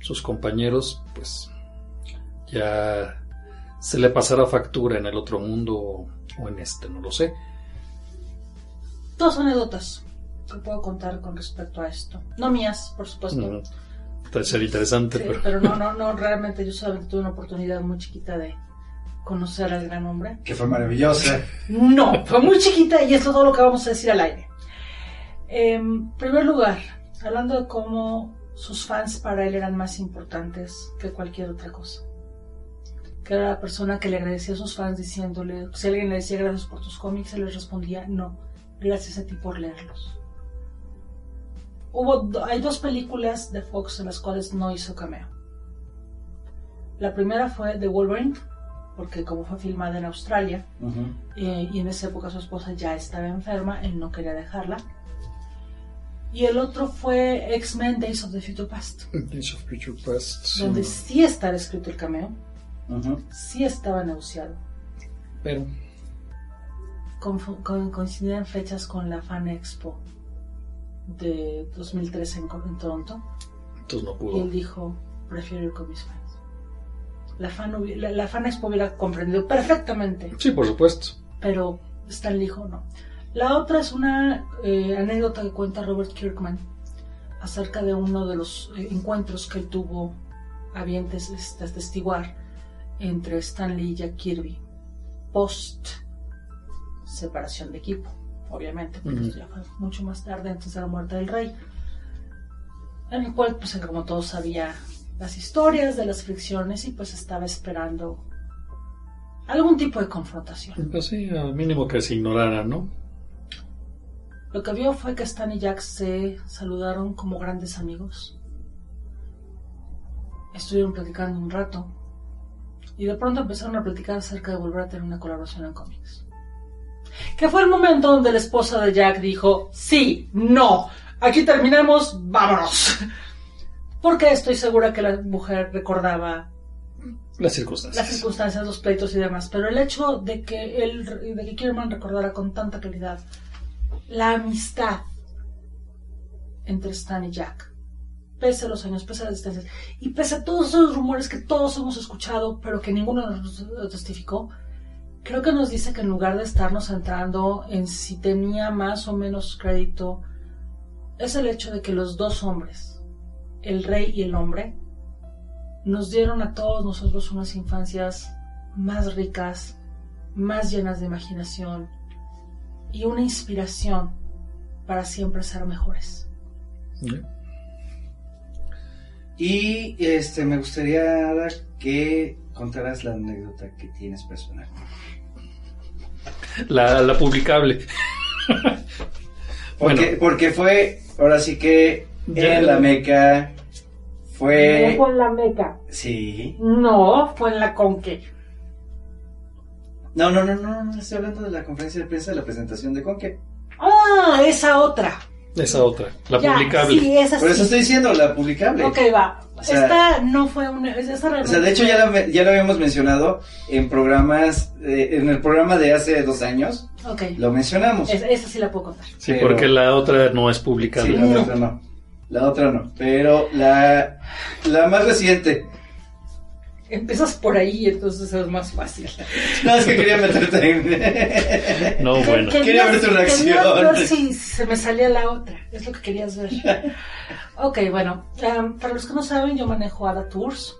sus compañeros, pues ya se le pasará factura en el otro mundo o, en este, no lo sé. Dos anécdotas que puedo contar con respecto a esto. No mías, por supuesto. Mm, Puede ser interesante, Sí, pero pero no, no, no, realmente yo solamente tuve una oportunidad muy chiquita de conocer al gran hombre. Que fue maravillosa. No, fue muy chiquita y esto es todo lo que vamos a decir al aire. En primer lugar, hablando de cómo sus fans para él eran más importantes que cualquier otra cosa. Que era la persona que le agradecía a sus fans diciéndole, si alguien le decía gracias por tus cómics, él les respondía, no, gracias a ti por leerlos. Hubo, hay dos películas de Fox en las cuales no hizo cameo. La primera fue The Wolverine, porque como fue filmada en Australia, eh, y en esa época su esposa ya estaba enferma, él no quería dejarla. Y el otro fue X-Men Days of the Future Past, Days of Future Past. sí, donde no. sí estaba escrito el cameo, Sí estaba negociado. Pero, con- coincidían fechas con la Fan Expo de 2013 en, Toronto. entonces no Y pudo. él dijo, prefiero ir con mis fans. La Fan, hubi- la, la fan Expo hubiera comprendido perfectamente Sí, por supuesto. pero Stan dijo no. La otra es una eh, anécdota que cuenta Robert Kirkman acerca de uno de los eh, encuentros que él tuvo a bien tes- este, testiguar entre Stan Lee y Jack Kirby post separación de equipo, obviamente, porque esto ya fue mucho más tarde antes de la muerte del rey, en el cual, pues como todos sabía las historias de las fricciones y pues estaba esperando algún tipo de confrontación. Pues sí, al mínimo que se ignorara, ¿no? Lo que vio fue que Stan y Jack se saludaron como grandes amigos. Estuvieron platicando un rato. Y de pronto empezaron a platicar acerca de volver a tener una colaboración en cómics. Que fue el momento donde la esposa de Jack dijo, sí, no, aquí terminamos, vámonos. Porque estoy segura que la mujer recordaba Las circunstancias. las circunstancias, los pleitos y demás, pero el hecho de que él, de que Kierman recordara con tanta claridad la amistad entre Stan y Jack, pese a los años, pese a las distancias, y pese a todos esos rumores que todos hemos escuchado, pero que ninguno nos testificó, creo que nos dice que en lugar de estarnos centrando en si tenía más o menos crédito, es el hecho de que los dos hombres, el rey y el hombre, nos dieron a todos nosotros unas infancias más ricas, más llenas de imaginación y una inspiración para siempre ser mejores. Y este me gustaría Ada, que contaras la anécdota que tienes personal. La, la publicable. Porque, Bueno. porque fue, ahora sí que Ya- en la Meca fue... Fue en la Meca, Sí. no, fue en la Conque. No, no, no, no, no, estoy hablando de la conferencia de prensa de la presentación de Conque. Ah, esa otra. Esa otra, la Ya, publicable. Sí, esa Por eso estoy diciendo la publicable. Ok, va. O sea- Esta no fue una. Esa O sea, de hecho ya lo, ya lo habíamos mencionado en programas, eh, en el programa de hace dos años, Ok. lo mencionamos. Es- esa sí la puedo contar. Sí, pero- porque la otra no es Sí, publicable. la otra no. La otra no. Pero la, la más reciente. Empiezas por ahí, entonces es más fácil. <laughs> No, es que quería meterte en... No, bueno. Quería ver tu reacción. Quería ver si se me salía la otra. Es lo que querías ver. <laughs> ok, bueno. um, para los que no saben, yo manejo Ada Tours.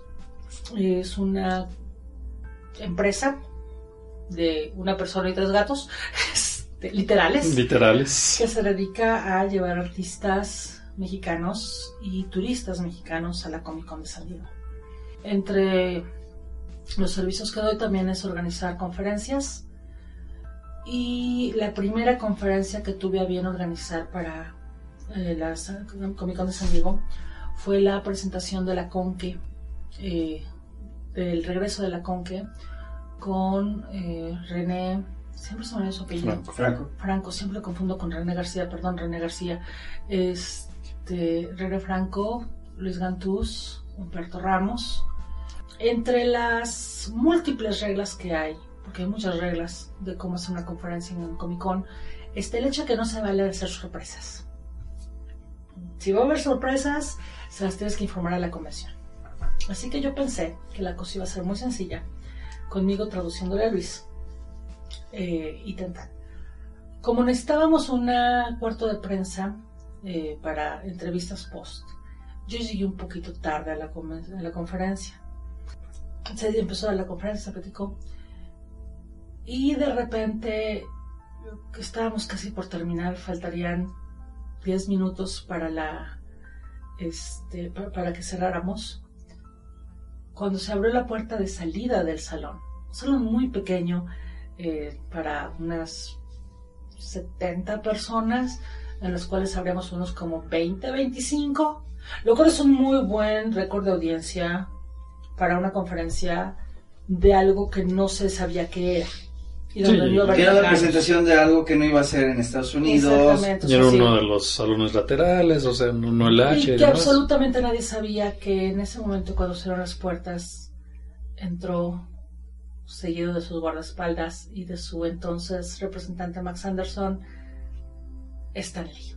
Es una empresa de una persona y tres gatos, <laughs> este, literales, Literales. que se dedica a llevar artistas mexicanos y turistas mexicanos a la Comic Con de San Diego. Entre los servicios que doy también es organizar conferencias y la primera conferencia que tuve a bien organizar para eh, la Sa- Comic Con de San Diego fue la presentación de la Conque, eh, del regreso de la Conque con eh, René, siempre se me olvida su apellido. Franco. Franco. Franco, siempre lo confundo con René García, perdón, René García. Este, René Franco, Luis Gantús, Humberto Ramos. Entre las múltiples reglas que hay, porque hay muchas reglas de cómo hacer una conferencia en un Comic Con, está el hecho que no se vale hacer sorpresas. Si va a haber sorpresas, se las tienes que informar a la convención. Así que yo pensé que la cosa iba a ser muy sencilla, conmigo traduciéndole a Luis eh, y tentar. Como necesitábamos un cuarto de prensa eh, para entrevistas post, yo llegué un poquito tarde a la conferencia. Se empezó la conferencia, se platicó. Y de repente, estábamos casi por terminar, faltarían 10 minutos para la este, pa- para que cerráramos, cuando se abrió la puerta de salida del salón, un salón muy pequeño eh, para unas 70 personas, en los cuales habríamos unos como 20, 25, lo cual es un muy buen récord de audiencia para una conferencia de algo que no se sabía qué era. Y donde Sí, era la presentación de algo que no iba a ser en Estados Unidos. Y era sí. uno de los salones laterales, o sea, no, no el H. Y y que demás. absolutamente nadie sabía que en ese momento cuando cerraron las puertas entró seguido de sus guardaespaldas y de su entonces representante Max Anderson, Stan Lee.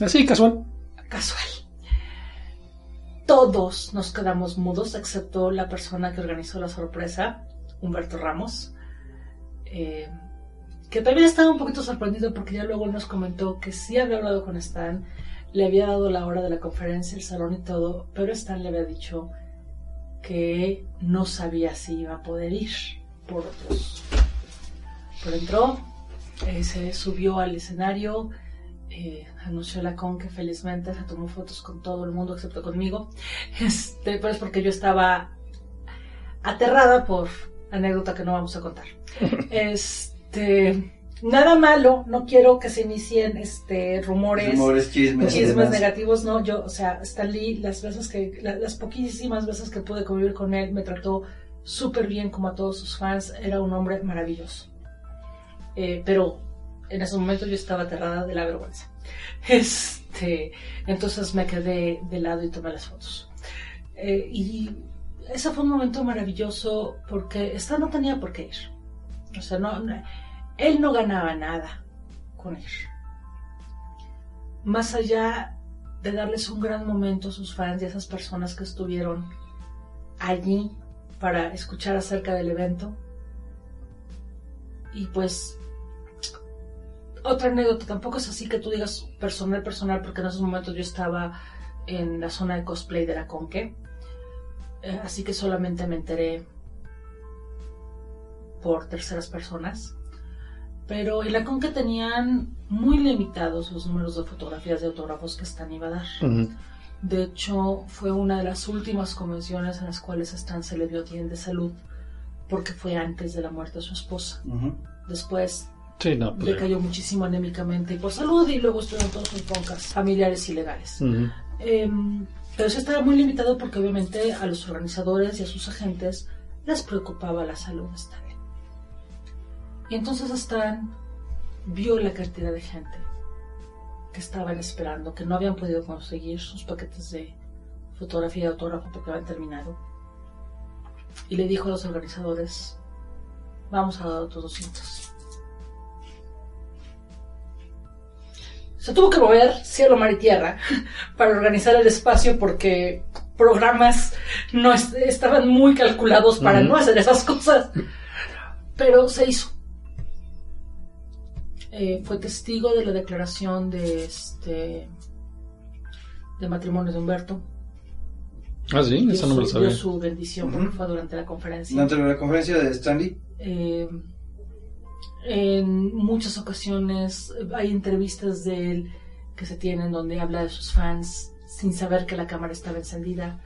Así, casual. Casual. Todos nos quedamos mudos excepto la persona que organizó la sorpresa, Humberto Ramos, eh, que también estaba un poquito sorprendido porque ya luego nos comentó que sí había hablado con Stan, le había dado la hora de la conferencia, el salón y todo, pero Stan le había dicho que no sabía si iba a poder ir por otros. Pero entró, eh, se subió al escenario, eh, anunció la con que felizmente se tomó fotos con todo el mundo excepto conmigo. Este, pero es porque yo estaba aterrada por anécdota que no vamos a contar. <laughs> Este, nada malo, no quiero que se inicien este rumores, Rumores, chismes. chismes negativos, no, yo, o sea, Stan Lee, las veces que, la- las poquísimas veces que pude convivir con él, me trató súper bien como a todos sus fans, era un hombre maravilloso. Eh, pero en ese momento yo estaba aterrada de la vergüenza. <laughs> Este, entonces me quedé de lado y tomé las fotos. Eh, y ese fue un momento maravilloso porque Stan no tenía por qué ir. O sea, no, no- él no ganaba nada con ir. Más allá de darles un gran momento a sus fans y a esas personas que estuvieron allí para escuchar acerca del evento. Y pues otra anécdota, tampoco es así que tú digas personal, personal, porque en esos momentos yo estaba en la zona de cosplay de la Conque. Eh, así que solamente me enteré por terceras personas. Pero en la Conque tenían muy limitados los números de fotografías de autógrafos que Stan iba a dar. De hecho, fue una de las últimas convenciones en las cuales Stan se le vio bien de salud, porque fue antes de la muerte de su esposa. Después Sí, no, pues. le cayó muchísimo anémicamente por salud, y luego estuvieron todas sus broncas familiares y legales. Ujú. Em, pero sí estaba muy limitado porque obviamente a los organizadores y a sus agentes les preocupaba la salud de Stan. Y entonces Stan vio la cantidad de gente que estaban esperando, que no habían podido conseguir sus paquetes de fotografía y autógrafo porque habían terminado. Y le dijo a los organizadores, vamos a dar otros 200. Se tuvo que mover cielo, mar y tierra <laughs> para organizar el espacio porque programas no est- estaban muy calculados para no hacer esas cosas. Pero se hizo. Eh, fue testigo de la declaración de este de matrimonio de Humberto. Ah, sí, esa no me lo sabía. su bendición porque fue durante la conferencia. Durante la conferencia de Stanley. Eh, en muchas ocasiones hay entrevistas de él que se tienen donde habla de sus fans sin saber que la cámara estaba encendida,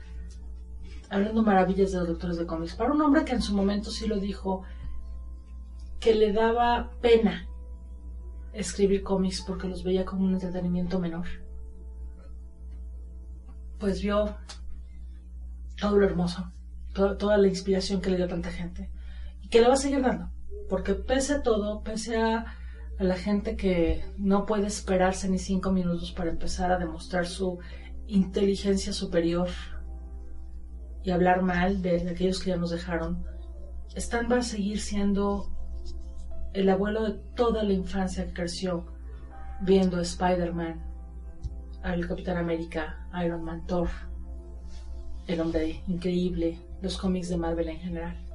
hablando maravillas de los lectores de cómics. Para un hombre que en su momento sí lo dijo, que le daba pena escribir cómics porque los veía como un entretenimiento menor. Pues vio todo lo hermoso, to- toda la inspiración que le dio tanta gente y que le va a seguir dando. Porque pese a todo, pese a, la gente que no puede esperarse ni cinco minutos para empezar a demostrar su inteligencia superior y hablar mal de, de aquellos que ya nos dejaron, Stan va a seguir siendo el abuelo de toda la infancia que creció viendo a Spider-Man, al Capitán América, Iron Man, Thor, el hombre increíble, los cómics de Marvel en general.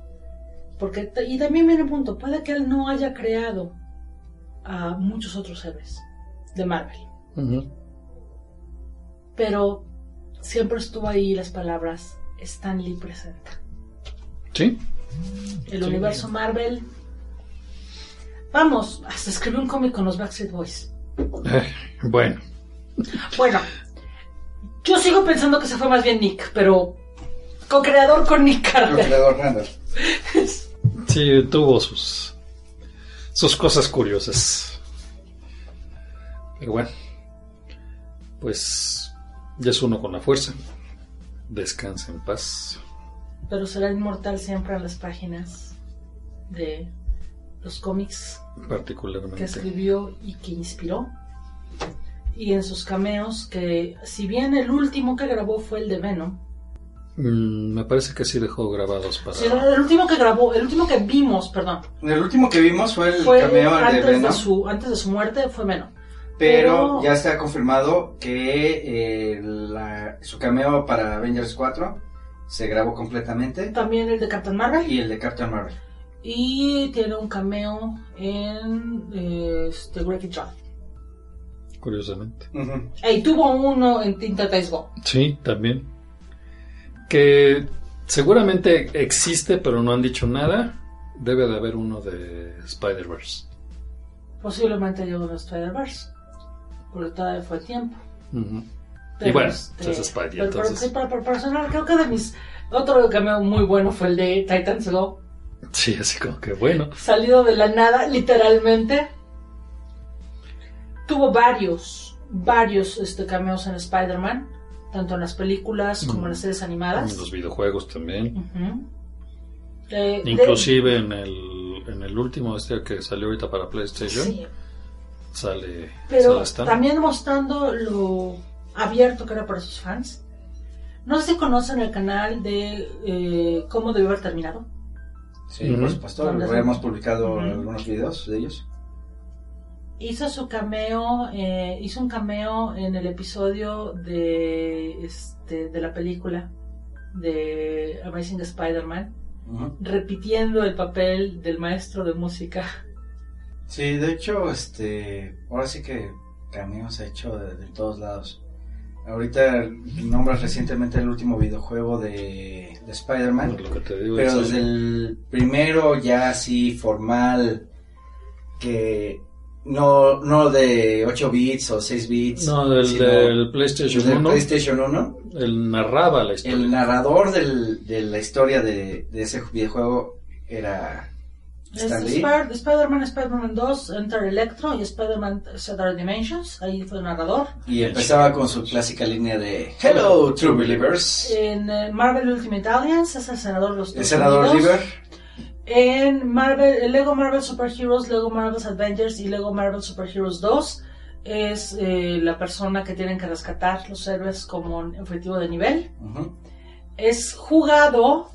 Porque, y también viene un punto, puede que él no haya creado a muchos otros héroes de Marvel, pero siempre estuvo ahí las palabras Stan Lee presenta. Sí. El Sí. universo Marvel. Vamos, hasta escribió un cómic con los Backstreet Boys. Eh, bueno. Bueno, Yo sigo pensando que se fue más bien Nick, pero co-creador con Nick El Carter. creador Randall. <laughs> Sí, tuvo sus, sus cosas curiosas. Pero bueno, pues ya es uno con la fuerza. Descansa en paz. Pero será inmortal siempre en las páginas de los cómics que Particularmente. escribió y que inspiró. Y en sus cameos, que si bien el último que grabó fue el de Venom, Mm, me parece que sí dejó grabados para. sí, el último que grabó, el último que vimos, perdón, El último que vimos fue el fue cameo de antes de, Venom, su, antes de su muerte, fue Venom. pero pero- ya está confirmado que eh, la- su cameo para Avengers 4 se grabó completamente También el de Captain Marvel. y el de Captain Marvel. Y tiene un cameo en eh, este, Wreck-It Ralph. Curiosamente. Ujú. Y tuvo uno en Tinta Go. Sí, también. Que seguramente existe, pero no han dicho nada. Debe de haber uno de Spider-Verse. Posiblemente llegó en Spider-Verse. Porque todavía fue tiempo. Pero, Y bueno, este, es Spidey, pero, pero entonces. sí, para, para personal, creo que de mis. Otro cameo muy bueno fue el de Titans Go. Sí, así como que bueno. Salido de la nada, literalmente. Tuvo varios, varios este, cameos en Spider-Man. Tanto en las películas como en las series animadas. En los videojuegos también. Eh, de- Inclusive en el, en el último este que salió ahorita para PlayStation, Sí, sale, pero sale también mostrando lo abierto que era para sus fans. No sé si conocen el canal de eh, cómo debió haber terminado. Sí, Ujú. por supuesto, ¿Dónde lo se- hemos publicado algunos videos de ellos. Hizo su cameo, eh, hizo un cameo en el episodio de, este, de la película de Amazing Spider-Man, repitiendo el papel del maestro de música. Sí, de hecho, este, ahora sí que cameos ha hecho de, de todos lados. Ahorita nombras recientemente el último videojuego de, de Spider-Man, pero es- desde el primero ya así formal, que no, no de 8 bits o 6 bits, No, del, del PlayStation del 1. PlayStation 1. Él narraba la historia. El narrador del- de la historia de, de ese videojuego era Lee. Spider- Spider-Man, Spider-Man 2, Enter Electro y Spider-Man Shattered Dimensions. Ahí fue el narrador. Y empezaba con su clásica línea de Hello, True Believers. En eh, Marvel Ultimate Alliance es el senador los El senador. River. En Marvel, Lego Marvel Super Heroes, Lego Marvel's Avengers y Lego Marvel Super Heroes 2 es eh, la persona que tienen que rescatar los héroes como un objetivo de nivel. Es jugado,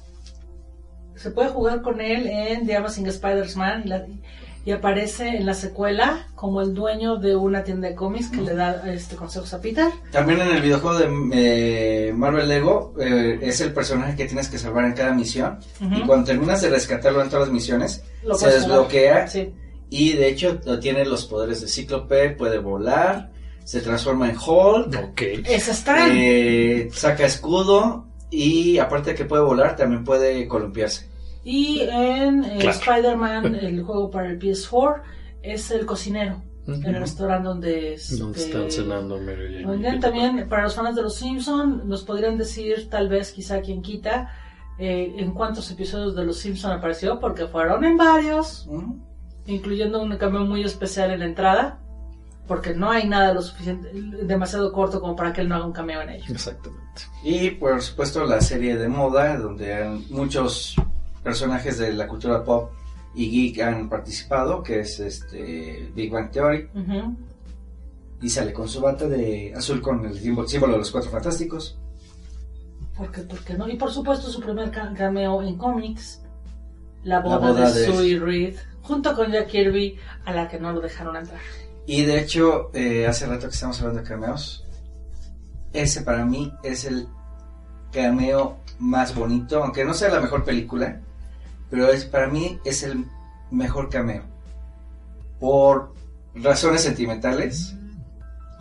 se puede jugar con él en The Amazing Spider-Man y, aparece en la secuela como el dueño de una tienda de cómics que le da este consejos a Peter. También en el videojuego de eh, Marvel Lego eh, es el personaje que tienes que salvar en cada misión. Y cuando terminas de rescatarlo en todas las misiones, Lo se desbloquea. Sí. Y de hecho tiene los poderes de Cíclope, puede volar, se transforma en Hulk, Ok. Es Stan. eh, saca escudo y aparte de que puede volar, también puede columpiarse. Y en eh, Claro. Spider-Man, el juego para el PS4, es el cocinero. En el restaurante donde, este, Donde están cenando Mary Jane también para los fans de los Simpson nos podrían decir, tal vez, quizá quien quita, eh, en cuántos episodios de los Simpson apareció, porque fueron en varios, Ujú. incluyendo un cambio muy especial en la entrada, porque no hay nada lo suficiente, demasiado corto como para que él no haga un cameo en ello. Exactamente. Y por supuesto la serie de moda, donde muchos personajes de la cultura pop y geek han participado, que es este Big Bang Theory, y sale con su bata de azul con el símbolo, de los cuatro fantásticos. Porque, ¿por qué no? Y por supuesto su primer ca- cameo en cómics, la boda, boda de, de- Sue Reed, junto con Jack Kirby, a la que no lo dejaron entrar. Y de hecho, eh, hace rato que estamos hablando de cameos, ese para mí es el cameo más bonito, aunque no sea la mejor película, pero es para mí es el mejor cameo. Por razones sentimentales,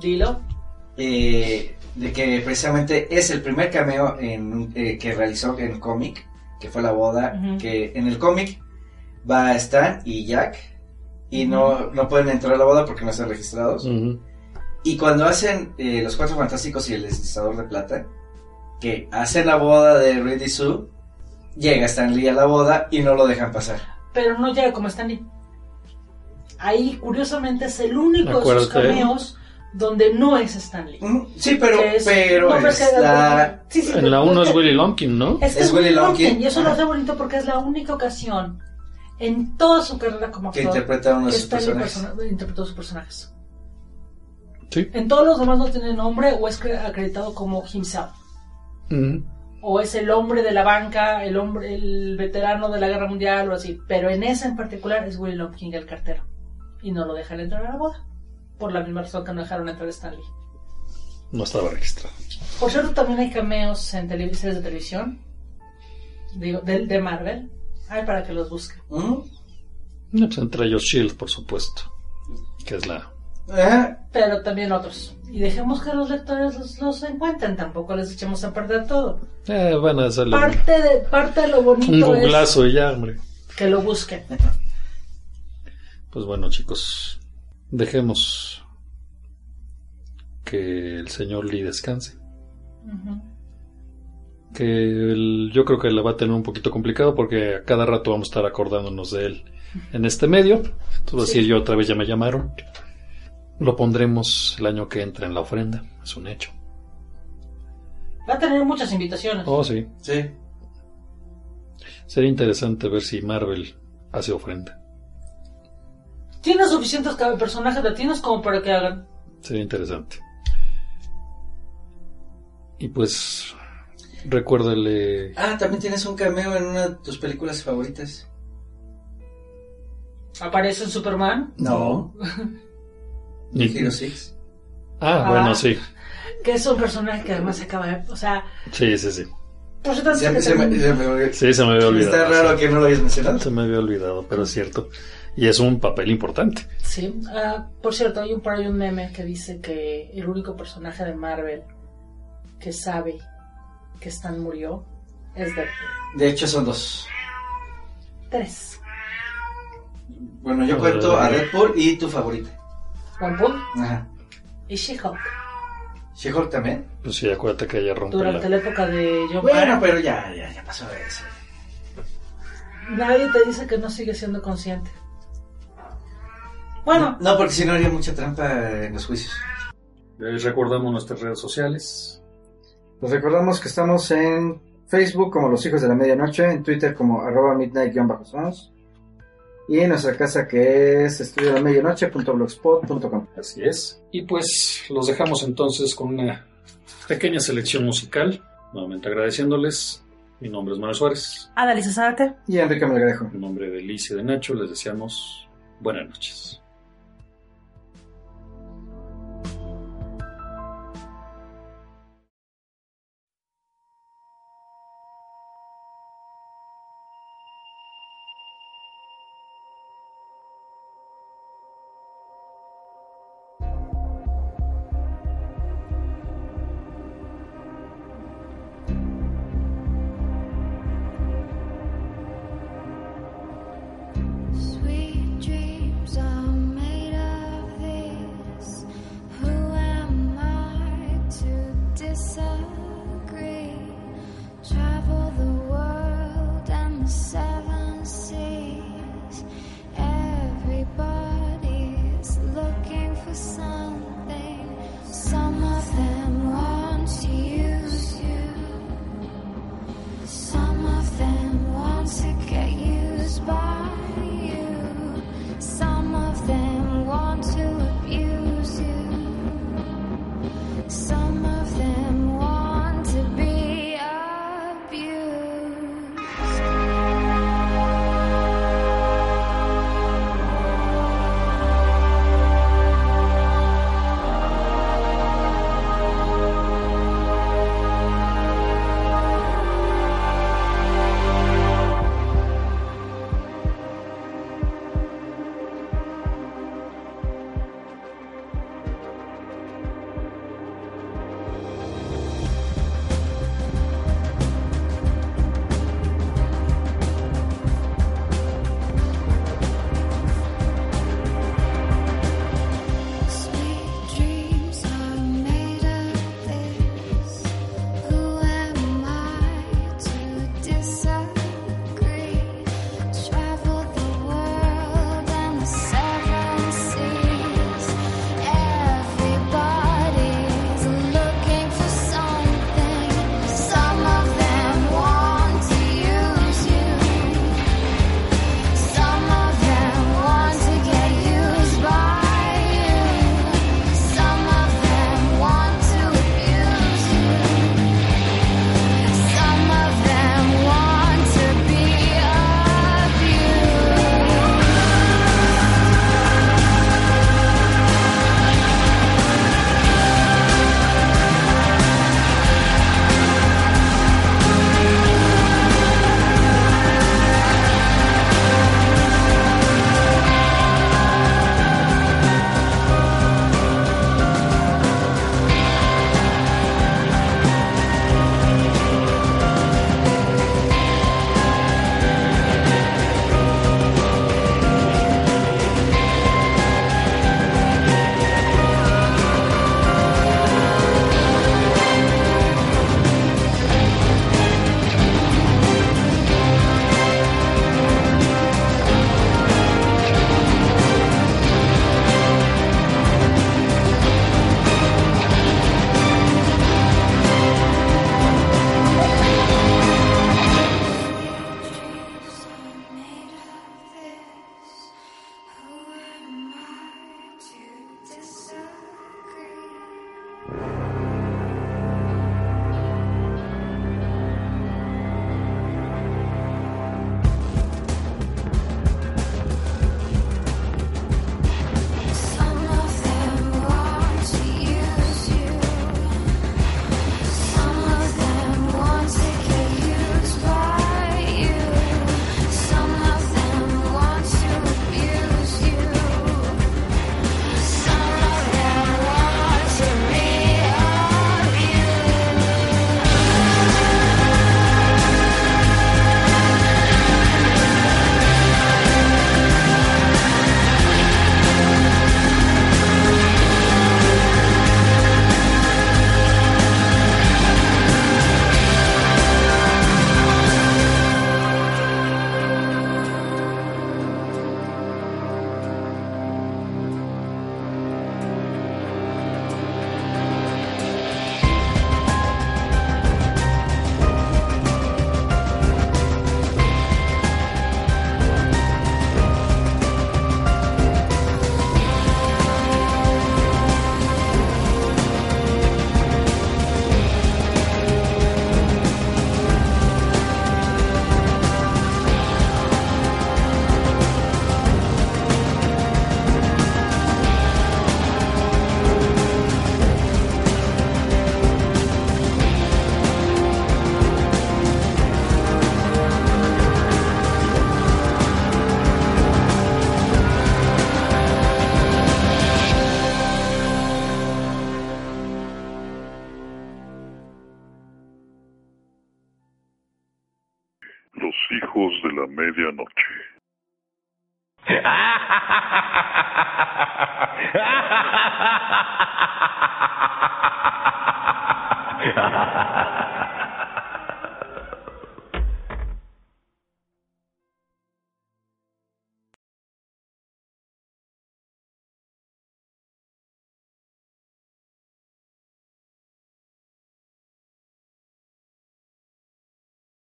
Dilo. eh, de que precisamente es el primer cameo en, eh, que realizó en cómic, que fue la boda, que en el cómic va Stan y Jack, y no, no pueden entrar a la boda porque no están registrados. Y cuando hacen eh, Los Cuatro Fantásticos y el Deslizador de Plata, que hacen la boda de Reddy Sue, llega Stan Lee a la boda y no lo dejan pasar. Pero no llega como Stanley. Ahí, curiosamente, es el único de sus cameos donde no es Stanley. Mm, Sí, pero, es- pero no, es está... sí, sí, En la pero 1 es Willy Lumpkin, ¿no? Es que Es es Willy Lumpkin. Lumpkin, y eso lo Ajá. hace bonito porque es la única ocasión en toda su carrera como que actor interpreta a uno de que sus Stanley personajes. persona- interpretó sus personajes. Sí. En todos los demás no tiene nombre o es cre- acreditado como himself. Mm. O es el hombre de la banca, el hombre, el veterano de la guerra mundial o así. Pero en esa en particular es Willy Lumpkin el cartero. Y no lo dejan entrar a la boda. Por la misma razón que no dejaron entrar a Stanley. No estaba registrado. Por cierto, también hay cameos en televisiones de televisión. Digo, de, de Marvel. Hay para que los busquen. ¿Mm? No, pues, entre ellos Shield, por supuesto. Que es la. Pero también otros. Y dejemos que los lectores los, los encuentren. Tampoco les echemos a perder todo. Eh, van a hacerle un, Parte de, parte de lo un bonito es googlazo ya, hombre. que lo busquen. Pues bueno, chicos, dejemos que el señor Lee descanse. Que el- yo creo que la va a tener un poquito complicado porque a cada rato vamos a estar acordándonos de él en este medio. Entonces, Sí. así yo otra vez ya me llamaron. Lo pondremos el año que entra en la ofrenda, es un hecho. Va a tener muchas invitaciones. Oh, sí. Sí. Sería interesante ver si Marvel hace ofrenda. Tiene suficientes personajes latinos como para que hagan. Sería interesante. Y pues, recuérdale. Ah, también tienes un cameo en una de tus películas favoritas. Aparece en Superman. No. <laughs> Ni- Hero Six. Ah, Ah. bueno, sí. Que es un personaje que además se acaba de. O sea, Sí, sí, sí. por cierto, antes Se, se me, termine- se me- Sí, se me había olvidado. Está raro sí. que no lo hayas mencionado. Se me había olvidado, pero es cierto. Y es un papel importante. Sí, ah, por cierto, hay un, por ahí un meme que dice que el único personaje de Marvel que sabe que Stan murió es Deadpool. De hecho, son dos. Tres. Bueno, yo cuento a Deadpool y tu favorita. Deadpool Ajá. y She-Hulk. She-Hulk también. Pues sí, acuérdate que ella rompe Durante la... la época de John Bueno, pero ya, ya, ya pasó eso. nadie te dice que no sigue siendo consciente. Bueno, No, porque si no haría mucha trampa en los juicios. Les recordamos nuestras redes sociales. Les recordamos que estamos en Facebook como Los Hijos de la Medianoche, en Twitter como arroba midnight-sons y en nuestra casa que es estudiolamianoche.blogspot.com. Así es. Y pues los dejamos entonces con una pequeña selección musical. Nuevamente agradeciéndoles. Mi nombre es Manuel Suárez. Adalisa Zárate. Y Enrique Melgarejo. En nombre de Liz y de Nacho les deseamos buenas noches.